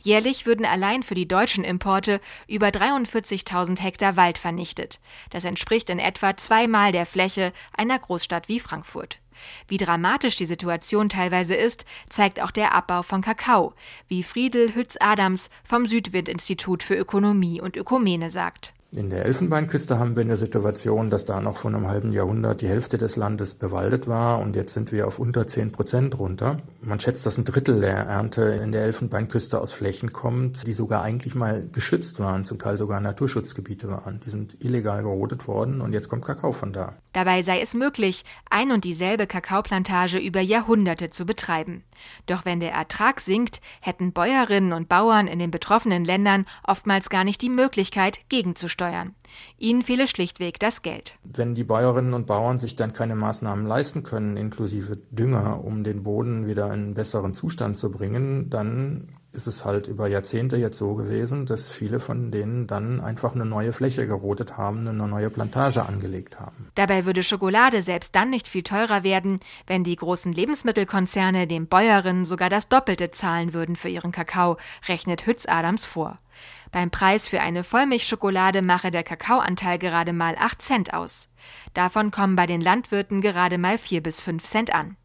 Jährlich würden allein für die deutschen Importe über 43.000 Hektar Wald vernichtet. Das entspricht in etwa zweimal der Fläche einer Großstadt wie Frankfurt. Wie dramatisch die Situation teilweise ist, zeigt auch der Abbau von Kakao, wie Friedel Hütz-Adams vom Südwind-Institut für Ökonomie und Ökumene sagt. In der Elfenbeinküste haben wir eine Situation, dass da noch vor einem halben Jahrhundert die Hälfte des Landes bewaldet war und jetzt sind wir auf unter 10 Prozent runter. Man schätzt, dass ein Drittel der Ernte in der Elfenbeinküste aus Flächen kommt, die sogar eigentlich mal geschützt waren, zum Teil sogar Naturschutzgebiete waren. Die sind illegal gerodet worden und jetzt kommt Kakao von da. Dabei sei es möglich, ein und dieselbe Kakaoplantage über Jahrhunderte zu betreiben. Doch wenn der Ertrag sinkt, hätten Bäuerinnen und Bauern in den betroffenen Ländern oftmals gar nicht die Möglichkeit, gegenzusteuern steuern. Ihnen fehle schlichtweg das Geld. Wenn die Bäuerinnen und Bauern sich dann keine Maßnahmen leisten können, inklusive Dünger, um den Boden wieder in einen besseren Zustand zu bringen, dann ist es halt über Jahrzehnte jetzt so gewesen, dass viele von denen dann einfach eine neue Fläche gerodet haben, eine neue Plantage angelegt haben. Dabei würde Schokolade selbst dann nicht viel teurer werden, wenn die großen Lebensmittelkonzerne den Bäuerinnen sogar das Doppelte zahlen würden für ihren Kakao, rechnet Hütz Adams vor. Beim Preis für eine Vollmilchschokolade mache der Kakaoanteil gerade mal 8 Cent aus. Davon kommen bei den Landwirten gerade mal 4 bis 5 Cent an.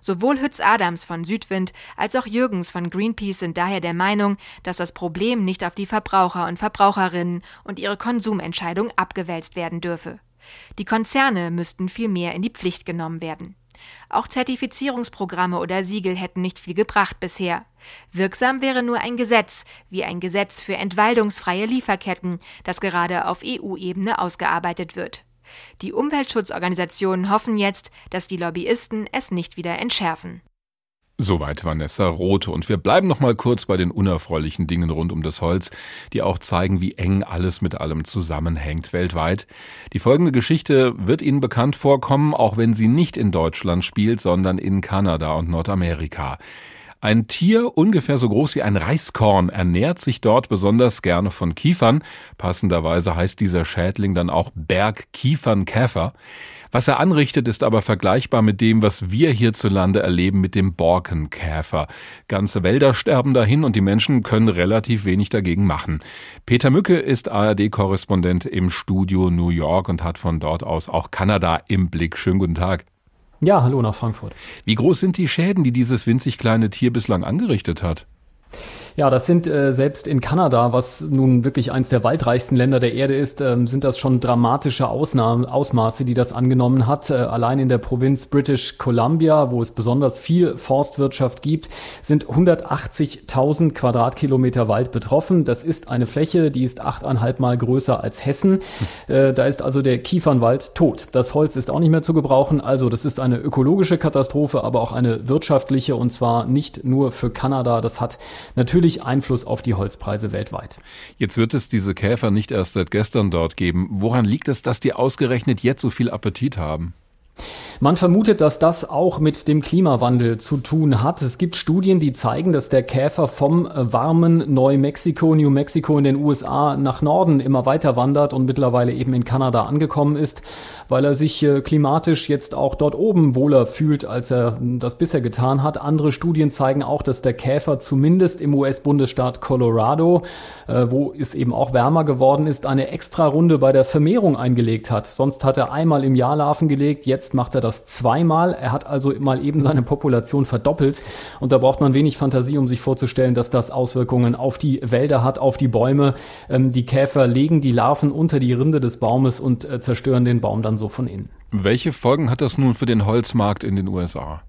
Sowohl Hütz Adams von Südwind als auch Jürgens von Greenpeace sind daher der Meinung, dass das Problem nicht auf die Verbraucher und Verbraucherinnen und ihre Konsumentscheidung abgewälzt werden dürfe. Die Konzerne müssten viel mehr in die Pflicht genommen werden. Auch Zertifizierungsprogramme oder Siegel hätten nicht viel gebracht bisher. Wirksam wäre nur ein Gesetz, wie ein Gesetz für entwaldungsfreie Lieferketten, das gerade auf EU-Ebene ausgearbeitet wird. Die Umweltschutzorganisationen hoffen jetzt, dass die Lobbyisten es nicht wieder entschärfen. Soweit Vanessa Rote. Und wir bleiben noch mal kurz bei den unerfreulichen Dingen rund um das Holz, die auch zeigen, wie eng alles mit allem zusammenhängt weltweit. Die folgende Geschichte wird Ihnen bekannt vorkommen, auch wenn sie nicht in Deutschland spielt, sondern in Kanada und Nordamerika. Ein Tier ungefähr so groß wie ein Reiskorn ernährt sich dort besonders gerne von Kiefern. Passenderweise heißt dieser Schädling dann auch Bergkiefernkäfer. Was er anrichtet, ist aber vergleichbar mit dem, was wir hierzulande erleben mit dem Borkenkäfer. Ganze Wälder sterben dahin und die Menschen können relativ wenig dagegen machen. Peter Mücke ist ARD-Korrespondent im Studio New York und hat von dort aus auch Kanada im Blick. Schönen guten Tag. Ja, hallo nach Frankfurt. Wie groß sind die Schäden, die dieses winzig kleine Tier bislang angerichtet hat? Ja, das sind äh, selbst in Kanada, was nun wirklich eins der waldreichsten Länder der Erde ist, ähm, sind das schon dramatische Ausnahmen, Ausmaße, die das angenommen hat. Äh, allein in der Provinz British Columbia, wo es besonders viel Forstwirtschaft gibt, sind 180.000 Quadratkilometer Wald betroffen. Das ist eine Fläche, die ist achteinhalb Mal größer als Hessen. Äh, da ist also der Kiefernwald tot. Das Holz ist auch nicht mehr zu gebrauchen. Also das ist eine ökologische Katastrophe, aber auch eine wirtschaftliche und zwar nicht nur für Kanada. Das hat natürlich natürlich Einfluss auf die Holzpreise weltweit. Jetzt wird es diese Käfer nicht erst seit gestern dort geben. Woran liegt es, dass die ausgerechnet jetzt so viel Appetit haben? Man vermutet, dass das auch mit dem Klimawandel zu tun hat. Es gibt Studien, die zeigen, dass der Käfer vom äh, warmen Neumexiko, New Mexico in den USA nach Norden immer weiter wandert und mittlerweile eben in Kanada angekommen ist, weil er sich äh, klimatisch jetzt auch dort oben wohler fühlt, als er das bisher getan hat. Andere Studien zeigen auch, dass der Käfer zumindest im US-Bundesstaat Colorado, äh, wo es eben auch wärmer geworden ist, eine extra Runde bei der Vermehrung eingelegt hat. Sonst hat er einmal im Jahr Larven gelegt, jetzt macht er das zweimal. Er hat also mal eben seine Population verdoppelt. Und da braucht man wenig Fantasie, um sich vorzustellen, dass das Auswirkungen auf die Wälder hat, auf die Bäume. Ähm, die Käfer legen die Larven unter die Rinde des Baumes und äh, zerstören den Baum dann so von innen. Welche Folgen hat das nun für den Holzmarkt in den USA?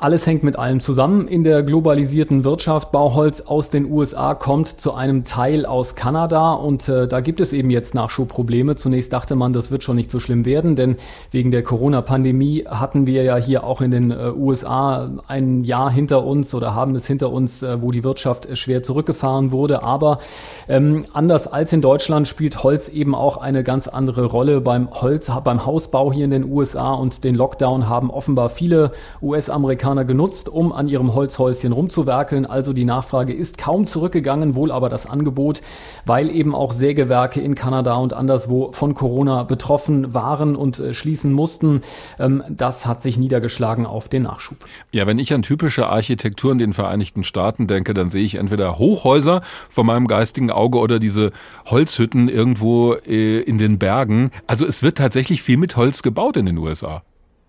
Alles hängt mit allem zusammen. In der globalisierten Wirtschaft Bauholz aus den USA kommt zu einem Teil aus Kanada und äh, da gibt es eben jetzt Nachschubprobleme. Zunächst dachte man, das wird schon nicht so schlimm werden, denn wegen der Corona-Pandemie hatten wir ja hier auch in den äh, USA ein Jahr hinter uns oder haben es hinter uns, äh, wo die Wirtschaft schwer zurückgefahren wurde. Aber ähm, anders als in Deutschland spielt Holz eben auch eine ganz andere Rolle beim Holz, beim Hausbau hier in den USA und den Lockdown haben offenbar viele US-Amerikaner Amerikaner genutzt, um an ihrem Holzhäuschen rumzuwerkeln. Also die Nachfrage ist kaum zurückgegangen, wohl aber das Angebot, weil eben auch Sägewerke in Kanada und anderswo von Corona betroffen waren und äh, schließen mussten. Ähm, das hat sich niedergeschlagen auf den Nachschub. Ja, wenn ich an typische Architektur in den Vereinigten Staaten denke, dann sehe ich entweder Hochhäuser vor meinem geistigen Auge oder diese Holzhütten irgendwo äh, in den Bergen. Also es wird tatsächlich viel mit Holz gebaut in den USA.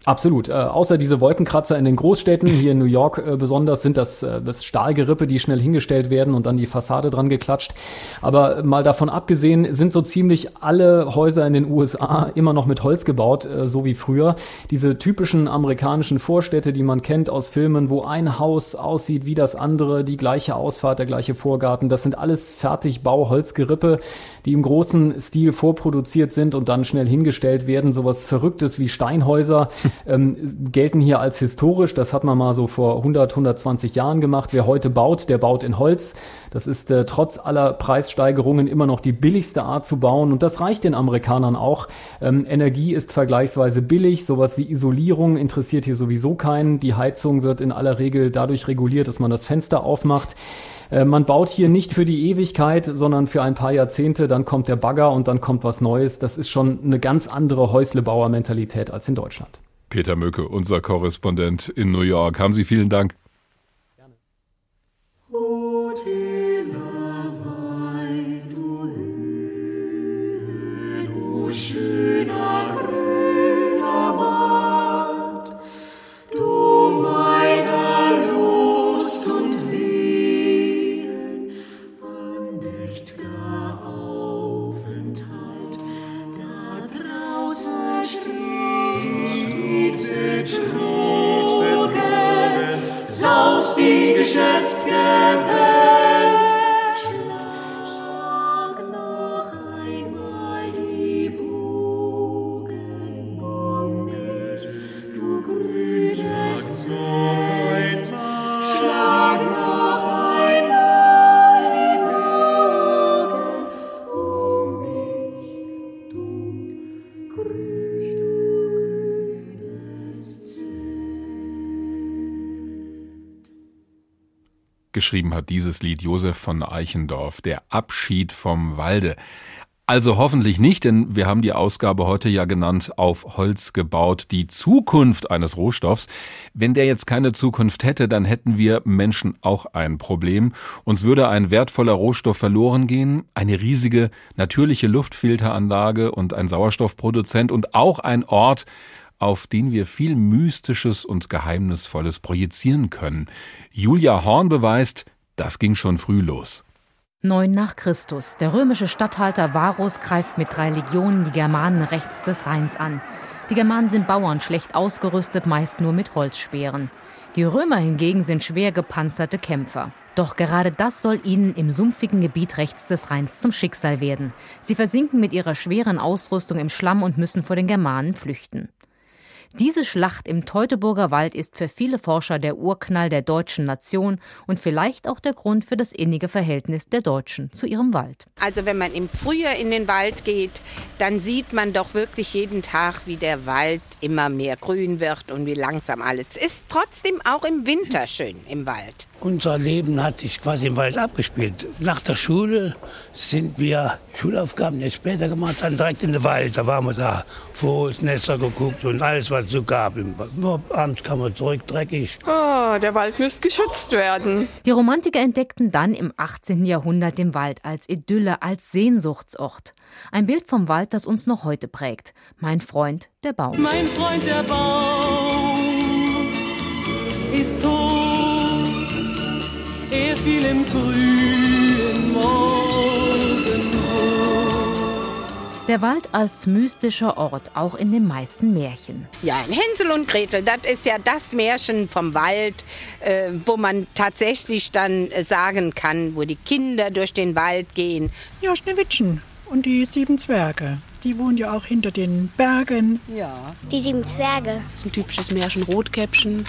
Absolut. Äh, außer diese Wolkenkratzer in den Großstädten, hier in New York äh, besonders, sind das, äh, das Stahlgerippe, die schnell hingestellt werden und dann die Fassade dran geklatscht. Aber mal davon abgesehen, sind so ziemlich alle Häuser in den USA immer noch mit Holz gebaut, äh, so wie früher. Diese typischen amerikanischen Vorstädte, die man kennt aus Filmen, wo ein Haus aussieht wie das andere, die gleiche Ausfahrt, der gleiche Vorgarten, das sind alles Fertigbau-Holzgerippe, die im großen Stil vorproduziert sind und dann schnell hingestellt werden. Sowas Verrücktes wie Steinhäuser ähm, gelten hier als historisch. Das hat man mal so vor 100, 120 Jahren gemacht. Wer heute baut, der baut in Holz. Das ist äh, trotz aller Preissteigerungen immer noch die billigste Art zu bauen. Und das reicht den Amerikanern auch. Ähm, Energie ist vergleichsweise billig. Sowas wie Isolierung interessiert hier sowieso keinen. Die Heizung wird in aller Regel dadurch reguliert, dass man das Fenster aufmacht. Äh, man baut hier nicht für die Ewigkeit, sondern für ein paar Jahrzehnte, dann kommt der Bagger und dann kommt was Neues. Das ist schon eine ganz andere Häuslebauer-Mentalität als in Deutschland. Peter Möcke, unser Korrespondent in New York. Haben Sie vielen Dank. Geschrieben hat dieses Lied Josef von Eichendorff, Der Abschied vom Walde. Also hoffentlich nicht, denn wir haben die Ausgabe heute ja genannt auf Holz gebaut, die Zukunft eines Rohstoffs. Wenn der jetzt keine Zukunft hätte, dann hätten wir Menschen auch ein Problem. Uns würde ein wertvoller Rohstoff verloren gehen, eine riesige natürliche Luftfilteranlage und ein Sauerstoffproduzent und auch ein Ort, auf den wir viel Mystisches und Geheimnisvolles projizieren können. Julia Horn beweist, das ging schon früh los. 9 nach Christus. Der römische Statthalter Varus greift mit drei Legionen die Germanen rechts des Rheins an. Die Germanen sind Bauern, schlecht ausgerüstet, meist nur mit Holzspeeren. Die Römer hingegen sind schwer gepanzerte Kämpfer. Doch gerade das soll ihnen im sumpfigen Gebiet rechts des Rheins zum Schicksal werden. Sie versinken mit ihrer schweren Ausrüstung im Schlamm und müssen vor den Germanen flüchten. Diese Schlacht im Teutoburger Wald ist für viele Forscher der Urknall der deutschen Nation und vielleicht auch der Grund für das innige Verhältnis der Deutschen zu ihrem Wald. Also wenn man im Frühjahr in den Wald geht, dann sieht man doch wirklich jeden Tag, wie der Wald immer mehr grün wird und wie langsam alles. Es ist trotzdem auch im Winter schön im Wald. Unser Leben hat sich quasi im Wald abgespielt. Nach der Schule sind wir Schulaufgaben jetzt später gemacht, dann direkt in den Wald. Da waren wir da, Vogelsnester geguckt und alles, was es so gab. Abends kam man zurück, dreckig. Oh, der Wald müsste geschützt werden. Die Romantiker entdeckten dann im 18. Jahrhundert den Wald als Idylle, als Sehnsuchtsort. Ein Bild vom Wald, das uns noch heute prägt. Mein Freund, der Baum. Mein Freund, der Baum ist tot. Er fiel im frühen Morgenrot. Der Wald als mystischer Ort, auch in den meisten Märchen. Ja, in Hänsel und Gretel, das ist ja das Märchen vom Wald, äh, wo man tatsächlich dann äh, sagen kann, wo die Kinder durch den Wald gehen. Ja, Schneewittchen und die sieben Zwerge. Die wohnen ja auch hinter den Bergen. Ja. Die sieben Zwerge. Das ist ein typisches Märchen Rotkäppchen.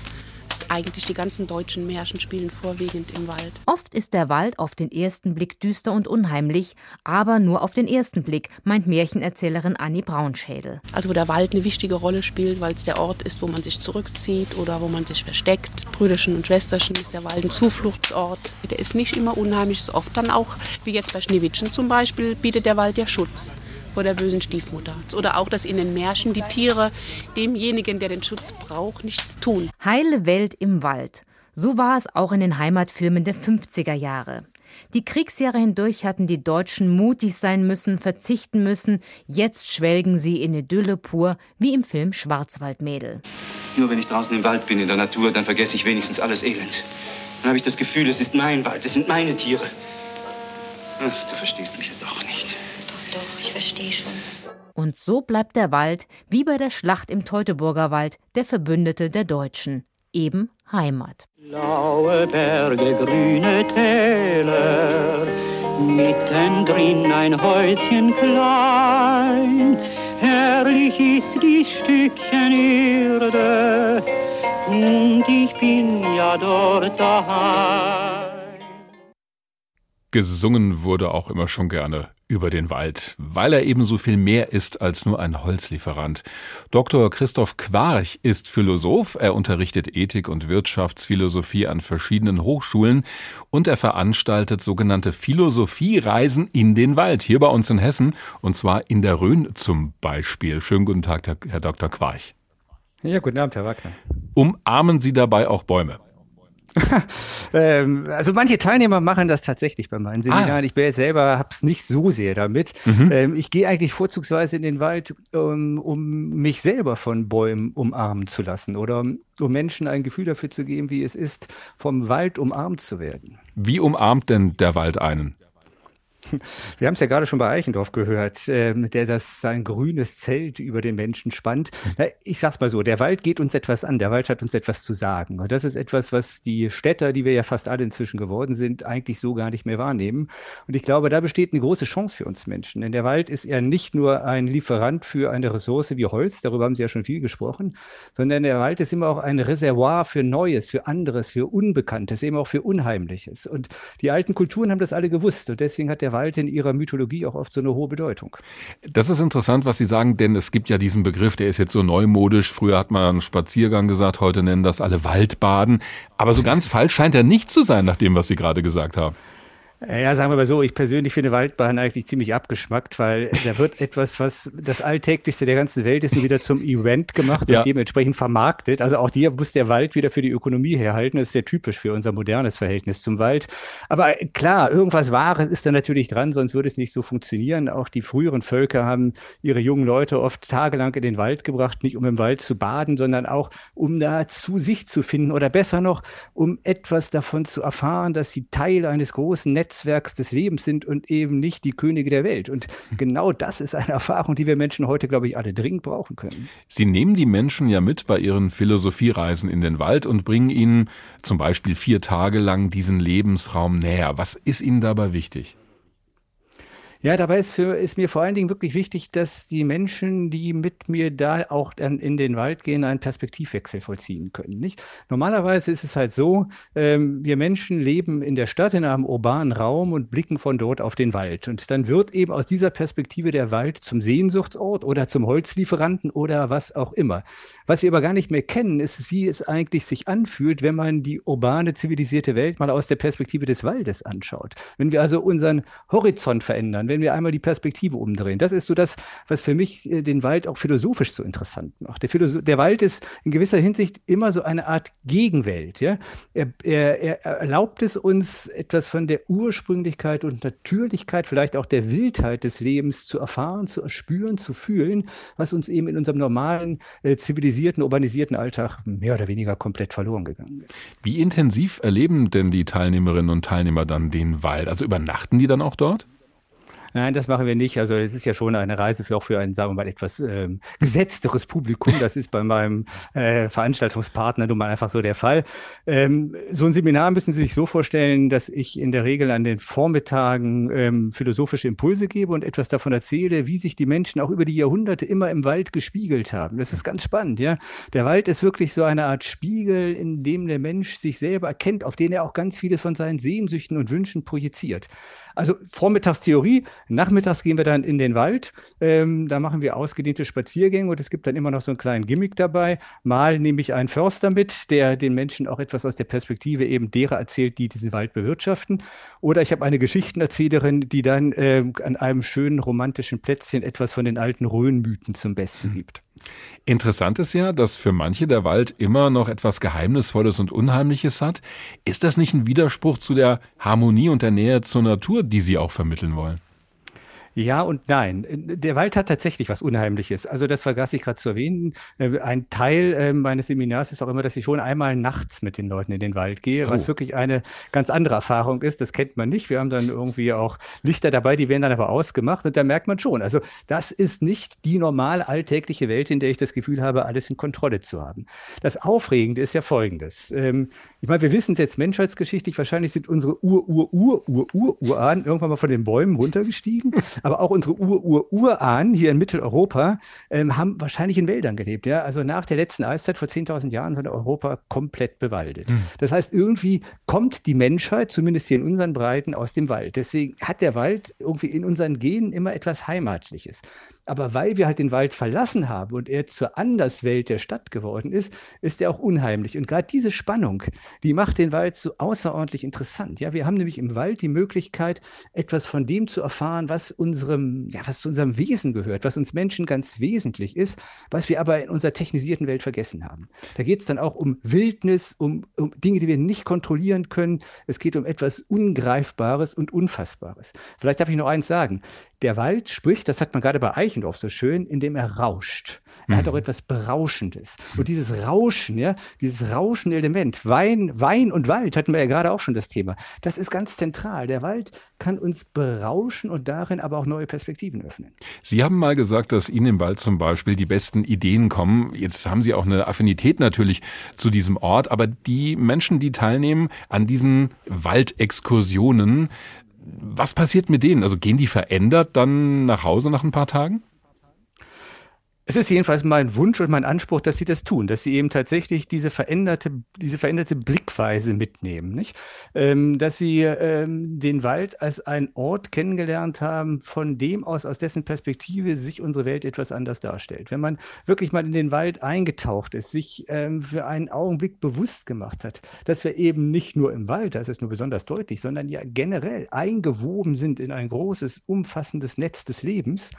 Eigentlich die ganzen deutschen Märchen spielen vorwiegend im Wald. Oft ist der Wald auf den ersten Blick düster und unheimlich, aber nur auf den ersten Blick, meint Märchenerzählerin Annie Braunschädel. Also wo der Wald eine wichtige Rolle spielt, weil es der Ort ist, wo man sich zurückzieht oder wo man sich versteckt. Brüderchen und Schwesterchen ist der Wald ein Zufluchtsort. Der ist nicht immer unheimlich, ist oft dann auch, wie jetzt bei Schneewittchen zum Beispiel, bietet der Wald ja Schutz vor der bösen Stiefmutter. Oder auch, dass in den Märchen die Tiere demjenigen, der den Schutz braucht, nichts tun. Heile Welt im Wald. So war es auch in den Heimatfilmen der 50er Jahre. Die Kriegsjahre hindurch hatten die Deutschen mutig sein müssen, verzichten müssen. Jetzt schwelgen sie in Idylle pur, wie im Film Schwarzwaldmädel. Nur wenn ich draußen im Wald bin, in der Natur, dann vergesse ich wenigstens alles Elend. Dann habe ich das Gefühl, es ist mein Wald, es sind meine Tiere. Ach, du verstehst mich ja doch nicht. Ich verstehe schon. Und so bleibt der Wald, wie bei der Schlacht im Teutoburger Wald, der Verbündete der Deutschen, eben Heimat. Blaue Berge, grüne Täler, mittendrin ein Häuschen klein. Herrlich ist dies Stückchen Erde, und ich bin ja dort daheim. Gesungen wurde auch immer schon gerne über den Wald, weil er eben so viel mehr ist als nur ein Holzlieferant. Dr. Christoph Quarch ist Philosoph, er unterrichtet Ethik und Wirtschaftsphilosophie an verschiedenen Hochschulen und er veranstaltet sogenannte Philosophiereisen in den Wald, hier bei uns in Hessen, und zwar in der Rhön zum Beispiel. Schönen guten Tag, Herr Dr. Quarch. Ja, guten Abend, Herr Wagner. Umarmen Sie dabei auch Bäume? ähm, also manche Teilnehmer machen das tatsächlich bei meinen Seminaren. Ah. Ich bin selber hab's nicht so sehr damit. Mhm. Ähm, ich gehe eigentlich vorzugsweise in den Wald, um, um mich selber von Bäumen umarmen zu lassen oder um Menschen ein Gefühl dafür zu geben, wie es ist, vom Wald umarmt zu werden. Wie umarmt denn der Wald einen? Wir haben es ja gerade schon bei Eichendorff gehört, äh, der das sein grünes Zelt über den Menschen spannt. Na, ich sag's mal so, der Wald geht uns etwas an, der Wald hat uns etwas zu sagen. Und das ist etwas, was die Städter, die wir ja fast alle inzwischen geworden sind, eigentlich so gar nicht mehr wahrnehmen. Und ich glaube, da besteht eine große Chance für uns Menschen. Denn der Wald ist ja nicht nur ein Lieferant für eine Ressource wie Holz, darüber haben Sie ja schon viel gesprochen, sondern der Wald ist immer auch ein Reservoir für Neues, für anderes, für Unbekanntes, eben auch für Unheimliches. Und die alten Kulturen haben das alle gewusst. Und deswegen hat der Wald in ihrer Mythologie auch oft so eine hohe Bedeutung. Das ist interessant, was Sie sagen, denn es gibt ja diesen Begriff, der ist jetzt so neumodisch. Früher hat man Spaziergang gesagt, heute nennen das alle Waldbaden. Aber so ganz falsch scheint er nicht zu sein, nach dem, was Sie gerade gesagt haben. Ja, sagen wir mal so, ich persönlich finde Waldbahn eigentlich ziemlich abgeschmackt, weil da wird etwas, was das Alltäglichste der ganzen Welt ist, wieder zum Event gemacht und ja. dementsprechend vermarktet. Also auch hier muss der Wald wieder für die Ökonomie herhalten. Das ist sehr typisch für unser modernes Verhältnis zum Wald. Aber klar, irgendwas Wahres ist da natürlich dran, sonst würde es nicht so funktionieren. Auch die früheren Völker haben ihre jungen Leute oft tagelang in den Wald gebracht, nicht um im Wald zu baden, sondern auch um da zu sich zu finden oder besser noch, um etwas davon zu erfahren, dass sie Teil eines großen Netzes Netzwerks des Lebens sind und eben nicht die Könige der Welt. Und hm. genau das ist eine Erfahrung, die wir Menschen heute, glaube ich, alle dringend brauchen können. Sie nehmen die Menschen ja mit bei ihren Philosophiereisen in den Wald und bringen ihnen zum Beispiel vier Tage lang diesen Lebensraum näher. Was ist Ihnen dabei wichtig? Ja, dabei ist, für, ist mir vor allen Dingen wirklich wichtig, dass die Menschen, die mit mir da auch dann in den Wald gehen, einen Perspektivwechsel vollziehen können. Nicht? Normalerweise ist es halt so, ähm, wir Menschen leben in der Stadt in einem urbanen Raum und blicken von dort auf den Wald. Und dann wird eben aus dieser Perspektive der Wald zum Sehnsuchtsort oder zum Holzlieferanten oder was auch immer. Was wir aber gar nicht mehr kennen, ist, wie es eigentlich sich anfühlt, wenn man die urbane, zivilisierte Welt mal aus der Perspektive des Waldes anschaut. Wenn wir also unseren Horizont verändern, wenn wir einmal die Perspektive umdrehen. Das ist so das, was für mich äh, den Wald auch philosophisch so interessant macht. Der, Philosoph der Wald ist in gewisser Hinsicht immer so eine Art Gegenwelt. Ja? Er, er, er erlaubt es uns, etwas von der Ursprünglichkeit und Natürlichkeit, vielleicht auch der Wildheit des Lebens zu erfahren, zu erspüren, zu fühlen, was uns eben in unserem normalen, äh, zivilisierten, urbanisierten Alltag mehr oder weniger komplett verloren gegangen ist. Wie intensiv erleben denn die Teilnehmerinnen und Teilnehmer dann den Wald? Also übernachten die dann auch dort? Nein, das machen wir nicht. Also es ist ja schon eine Reise für auch für ein, sagen wir mal, etwas ähm, gesetzteres Publikum. Das ist bei meinem äh, Veranstaltungspartner nun mal einfach so der Fall. Ähm, so ein Seminar müssen Sie sich so vorstellen, dass ich in der Regel an den Vormittagen ähm, philosophische Impulse gebe und etwas davon erzähle, wie sich die Menschen auch über die Jahrhunderte immer im Wald gespiegelt haben. Das ist ganz spannend, ja. Der Wald ist wirklich so eine Art Spiegel, in dem der Mensch sich selber erkennt, auf den er auch ganz vieles von seinen Sehnsüchten und Wünschen projiziert. Also Vormittagstheorie, Nachmittags gehen wir dann in den Wald. Ähm, da machen wir ausgedehnte Spaziergänge und es gibt dann immer noch so einen kleinen Gimmick dabei. Mal nehme ich einen Förster mit, der den Menschen auch etwas aus der Perspektive eben derer erzählt, die diesen Wald bewirtschaften. Oder ich habe eine Geschichtenerzählerin, die dann äh, an einem schönen romantischen Plätzchen etwas von den alten Rhönmythen zum Besten gibt. Interessant ist ja, dass für manche der Wald immer noch etwas Geheimnisvolles und Unheimliches hat. Ist das nicht ein Widerspruch zu der Harmonie und der Nähe zur Natur, die Sie auch vermitteln wollen? Ja und nein. Der Wald hat tatsächlich was Unheimliches. Also das vergaß ich gerade zu erwähnen. Äh, ein Teil äh, meines Seminars ist auch immer, dass ich schon einmal nachts mit den Leuten in den Wald gehe, oh. was wirklich eine ganz andere Erfahrung ist. Das kennt man nicht. Wir haben dann irgendwie auch Lichter dabei, die werden dann aber ausgemacht und da merkt man schon. Also das ist nicht die normale alltägliche Welt, in der ich das Gefühl habe, alles in Kontrolle zu haben. Das Aufregende ist ja folgendes. Ähm, ich meine, wir wissen es jetzt menschheitsgeschichtlich, wahrscheinlich sind unsere Ur-Ur-Ur-Ur-Ur-Urahnen irgendwann mal von den Bäumen runtergestiegen. Aber auch unsere Ur-Ur-Urahnen hier in Mitteleuropa ähm, haben wahrscheinlich in Wäldern gelebt. Ja? Also nach der letzten Eiszeit vor 10.000 Jahren war Europa komplett bewaldet. Mhm. Das heißt, irgendwie kommt die Menschheit, zumindest hier in unseren Breiten, aus dem Wald. Deswegen hat der Wald irgendwie in unseren Genen immer etwas Heimatliches. Aber weil wir halt den Wald verlassen haben und er zur Anderswelt der Stadt geworden ist, ist er auch unheimlich. Und gerade diese Spannung, die macht den Wald so außerordentlich interessant. Ja, wir haben nämlich im Wald die Möglichkeit, etwas von dem zu erfahren, was unserem, ja, was zu unserem Wesen gehört, was uns Menschen ganz wesentlich ist, was wir aber in unserer technisierten Welt vergessen haben. Da geht es dann auch um Wildnis, um, um Dinge, die wir nicht kontrollieren können. Es geht um etwas Ungreifbares und Unfassbares. Vielleicht darf ich noch eins sagen. Der Wald spricht, das hat man gerade bei Eichendorff so schön, indem er rauscht. Er mhm. hat auch etwas Berauschendes. Und dieses Rauschen, ja, dieses Rauschenelement, Wein, Wein und Wald hatten wir ja gerade auch schon das Thema. Das ist ganz zentral. Der Wald kann uns berauschen und darin aber auch neue Perspektiven öffnen. Sie haben mal gesagt, dass Ihnen im Wald zum Beispiel die besten Ideen kommen. Jetzt haben Sie auch eine Affinität natürlich zu diesem Ort, aber die Menschen, die teilnehmen an diesen Waldexkursionen, was passiert mit denen? Also gehen die verändert dann nach Hause nach ein paar Tagen? Es ist jedenfalls mein Wunsch und mein Anspruch, dass sie das tun, dass sie eben tatsächlich diese veränderte, diese veränderte Blickweise mitnehmen, nicht? Ähm, dass sie ähm, den Wald als einen Ort kennengelernt haben, von dem aus, aus dessen Perspektive sich unsere Welt etwas anders darstellt. Wenn man wirklich mal in den Wald eingetaucht ist, sich ähm, für einen Augenblick bewusst gemacht hat, dass wir eben nicht nur im Wald, das ist nur besonders deutlich, sondern ja generell eingewoben sind in ein großes, umfassendes Netz des Lebens,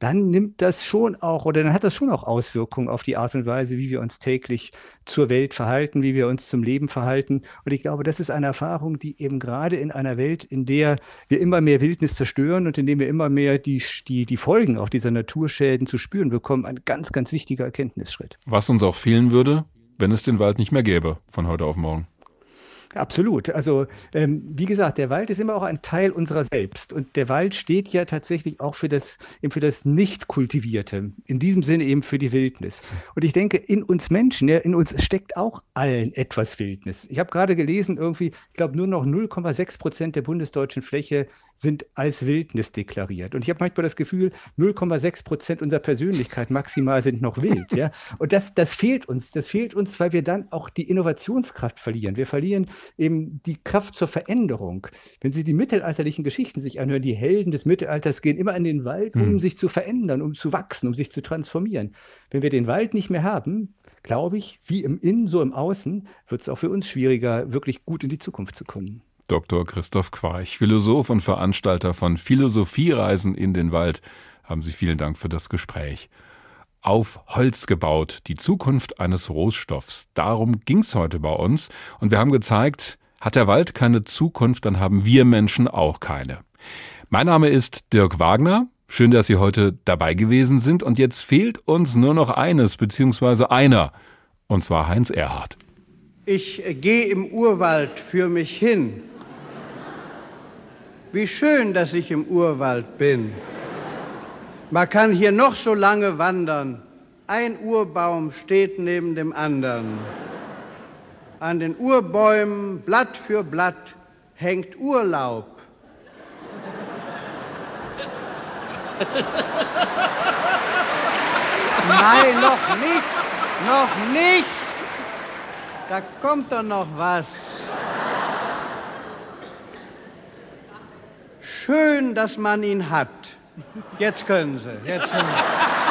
dann nimmt das schon auch oder dann hat das schon auch Auswirkungen auf die Art und Weise, wie wir uns täglich zur Welt verhalten, wie wir uns zum Leben verhalten. Und ich glaube, das ist eine Erfahrung, die eben gerade in einer Welt, in der wir immer mehr Wildnis zerstören und in dem wir immer mehr die, die, die Folgen auch dieser Naturschäden zu spüren bekommen, ein ganz, ganz wichtiger Erkenntnisschritt. Was uns auch fehlen würde, wenn es den Wald nicht mehr gäbe von heute auf morgen. Absolut. Also ähm, wie gesagt, der Wald ist immer auch ein Teil unserer selbst und der Wald steht ja tatsächlich auch für das, eben für das Nicht-Kultivierte, in diesem Sinne eben für die Wildnis. Und ich denke, in uns Menschen, ja, in uns steckt auch allen etwas Wildnis. Ich habe gerade gelesen, irgendwie, ich glaube, nur noch 0,6 Prozent der bundesdeutschen Fläche sind als Wildnis deklariert. Und ich habe manchmal das Gefühl, 0,6 Prozent unserer Persönlichkeit maximal sind noch wild. ja? Und das, das fehlt uns. Das fehlt uns, weil wir dann auch die Innovationskraft verlieren. Wir verlieren eben die Kraft zur Veränderung. Wenn Sie die mittelalterlichen Geschichten sich anhören, die Helden des Mittelalters gehen immer in den Wald, um hm. sich zu verändern, um zu wachsen, um sich zu transformieren. Wenn wir den Wald nicht mehr haben, glaube ich, wie im Innen, so im Außen, wird es auch für uns schwieriger, wirklich gut in die Zukunft zu kommen. Dr. Christoph Quarch, Philosoph und Veranstalter von Philosophiereisen in den Wald, haben Sie vielen Dank für das Gespräch. Auf Holz gebaut, die Zukunft eines Rohstoffs. Darum ging's heute bei uns. Und wir haben gezeigt, hat der Wald keine Zukunft, dann haben wir Menschen auch keine. Mein Name ist Dirk Wagner. Schön, dass Sie heute dabei gewesen sind. Und jetzt fehlt uns nur noch eines, beziehungsweise einer. Und zwar Heinz Erhardt. Ich gehe im Urwald für mich hin wie schön, dass ich im Urwald bin. Man kann hier noch so lange wandern. Ein Urbaum steht neben dem anderen. An den Urbäumen, Blatt für Blatt, hängt Urlaub. Nein, noch nicht, noch nicht. Da kommt doch noch was. Schön, dass man ihn hat. Jetzt können Sie. Jetzt können Sie.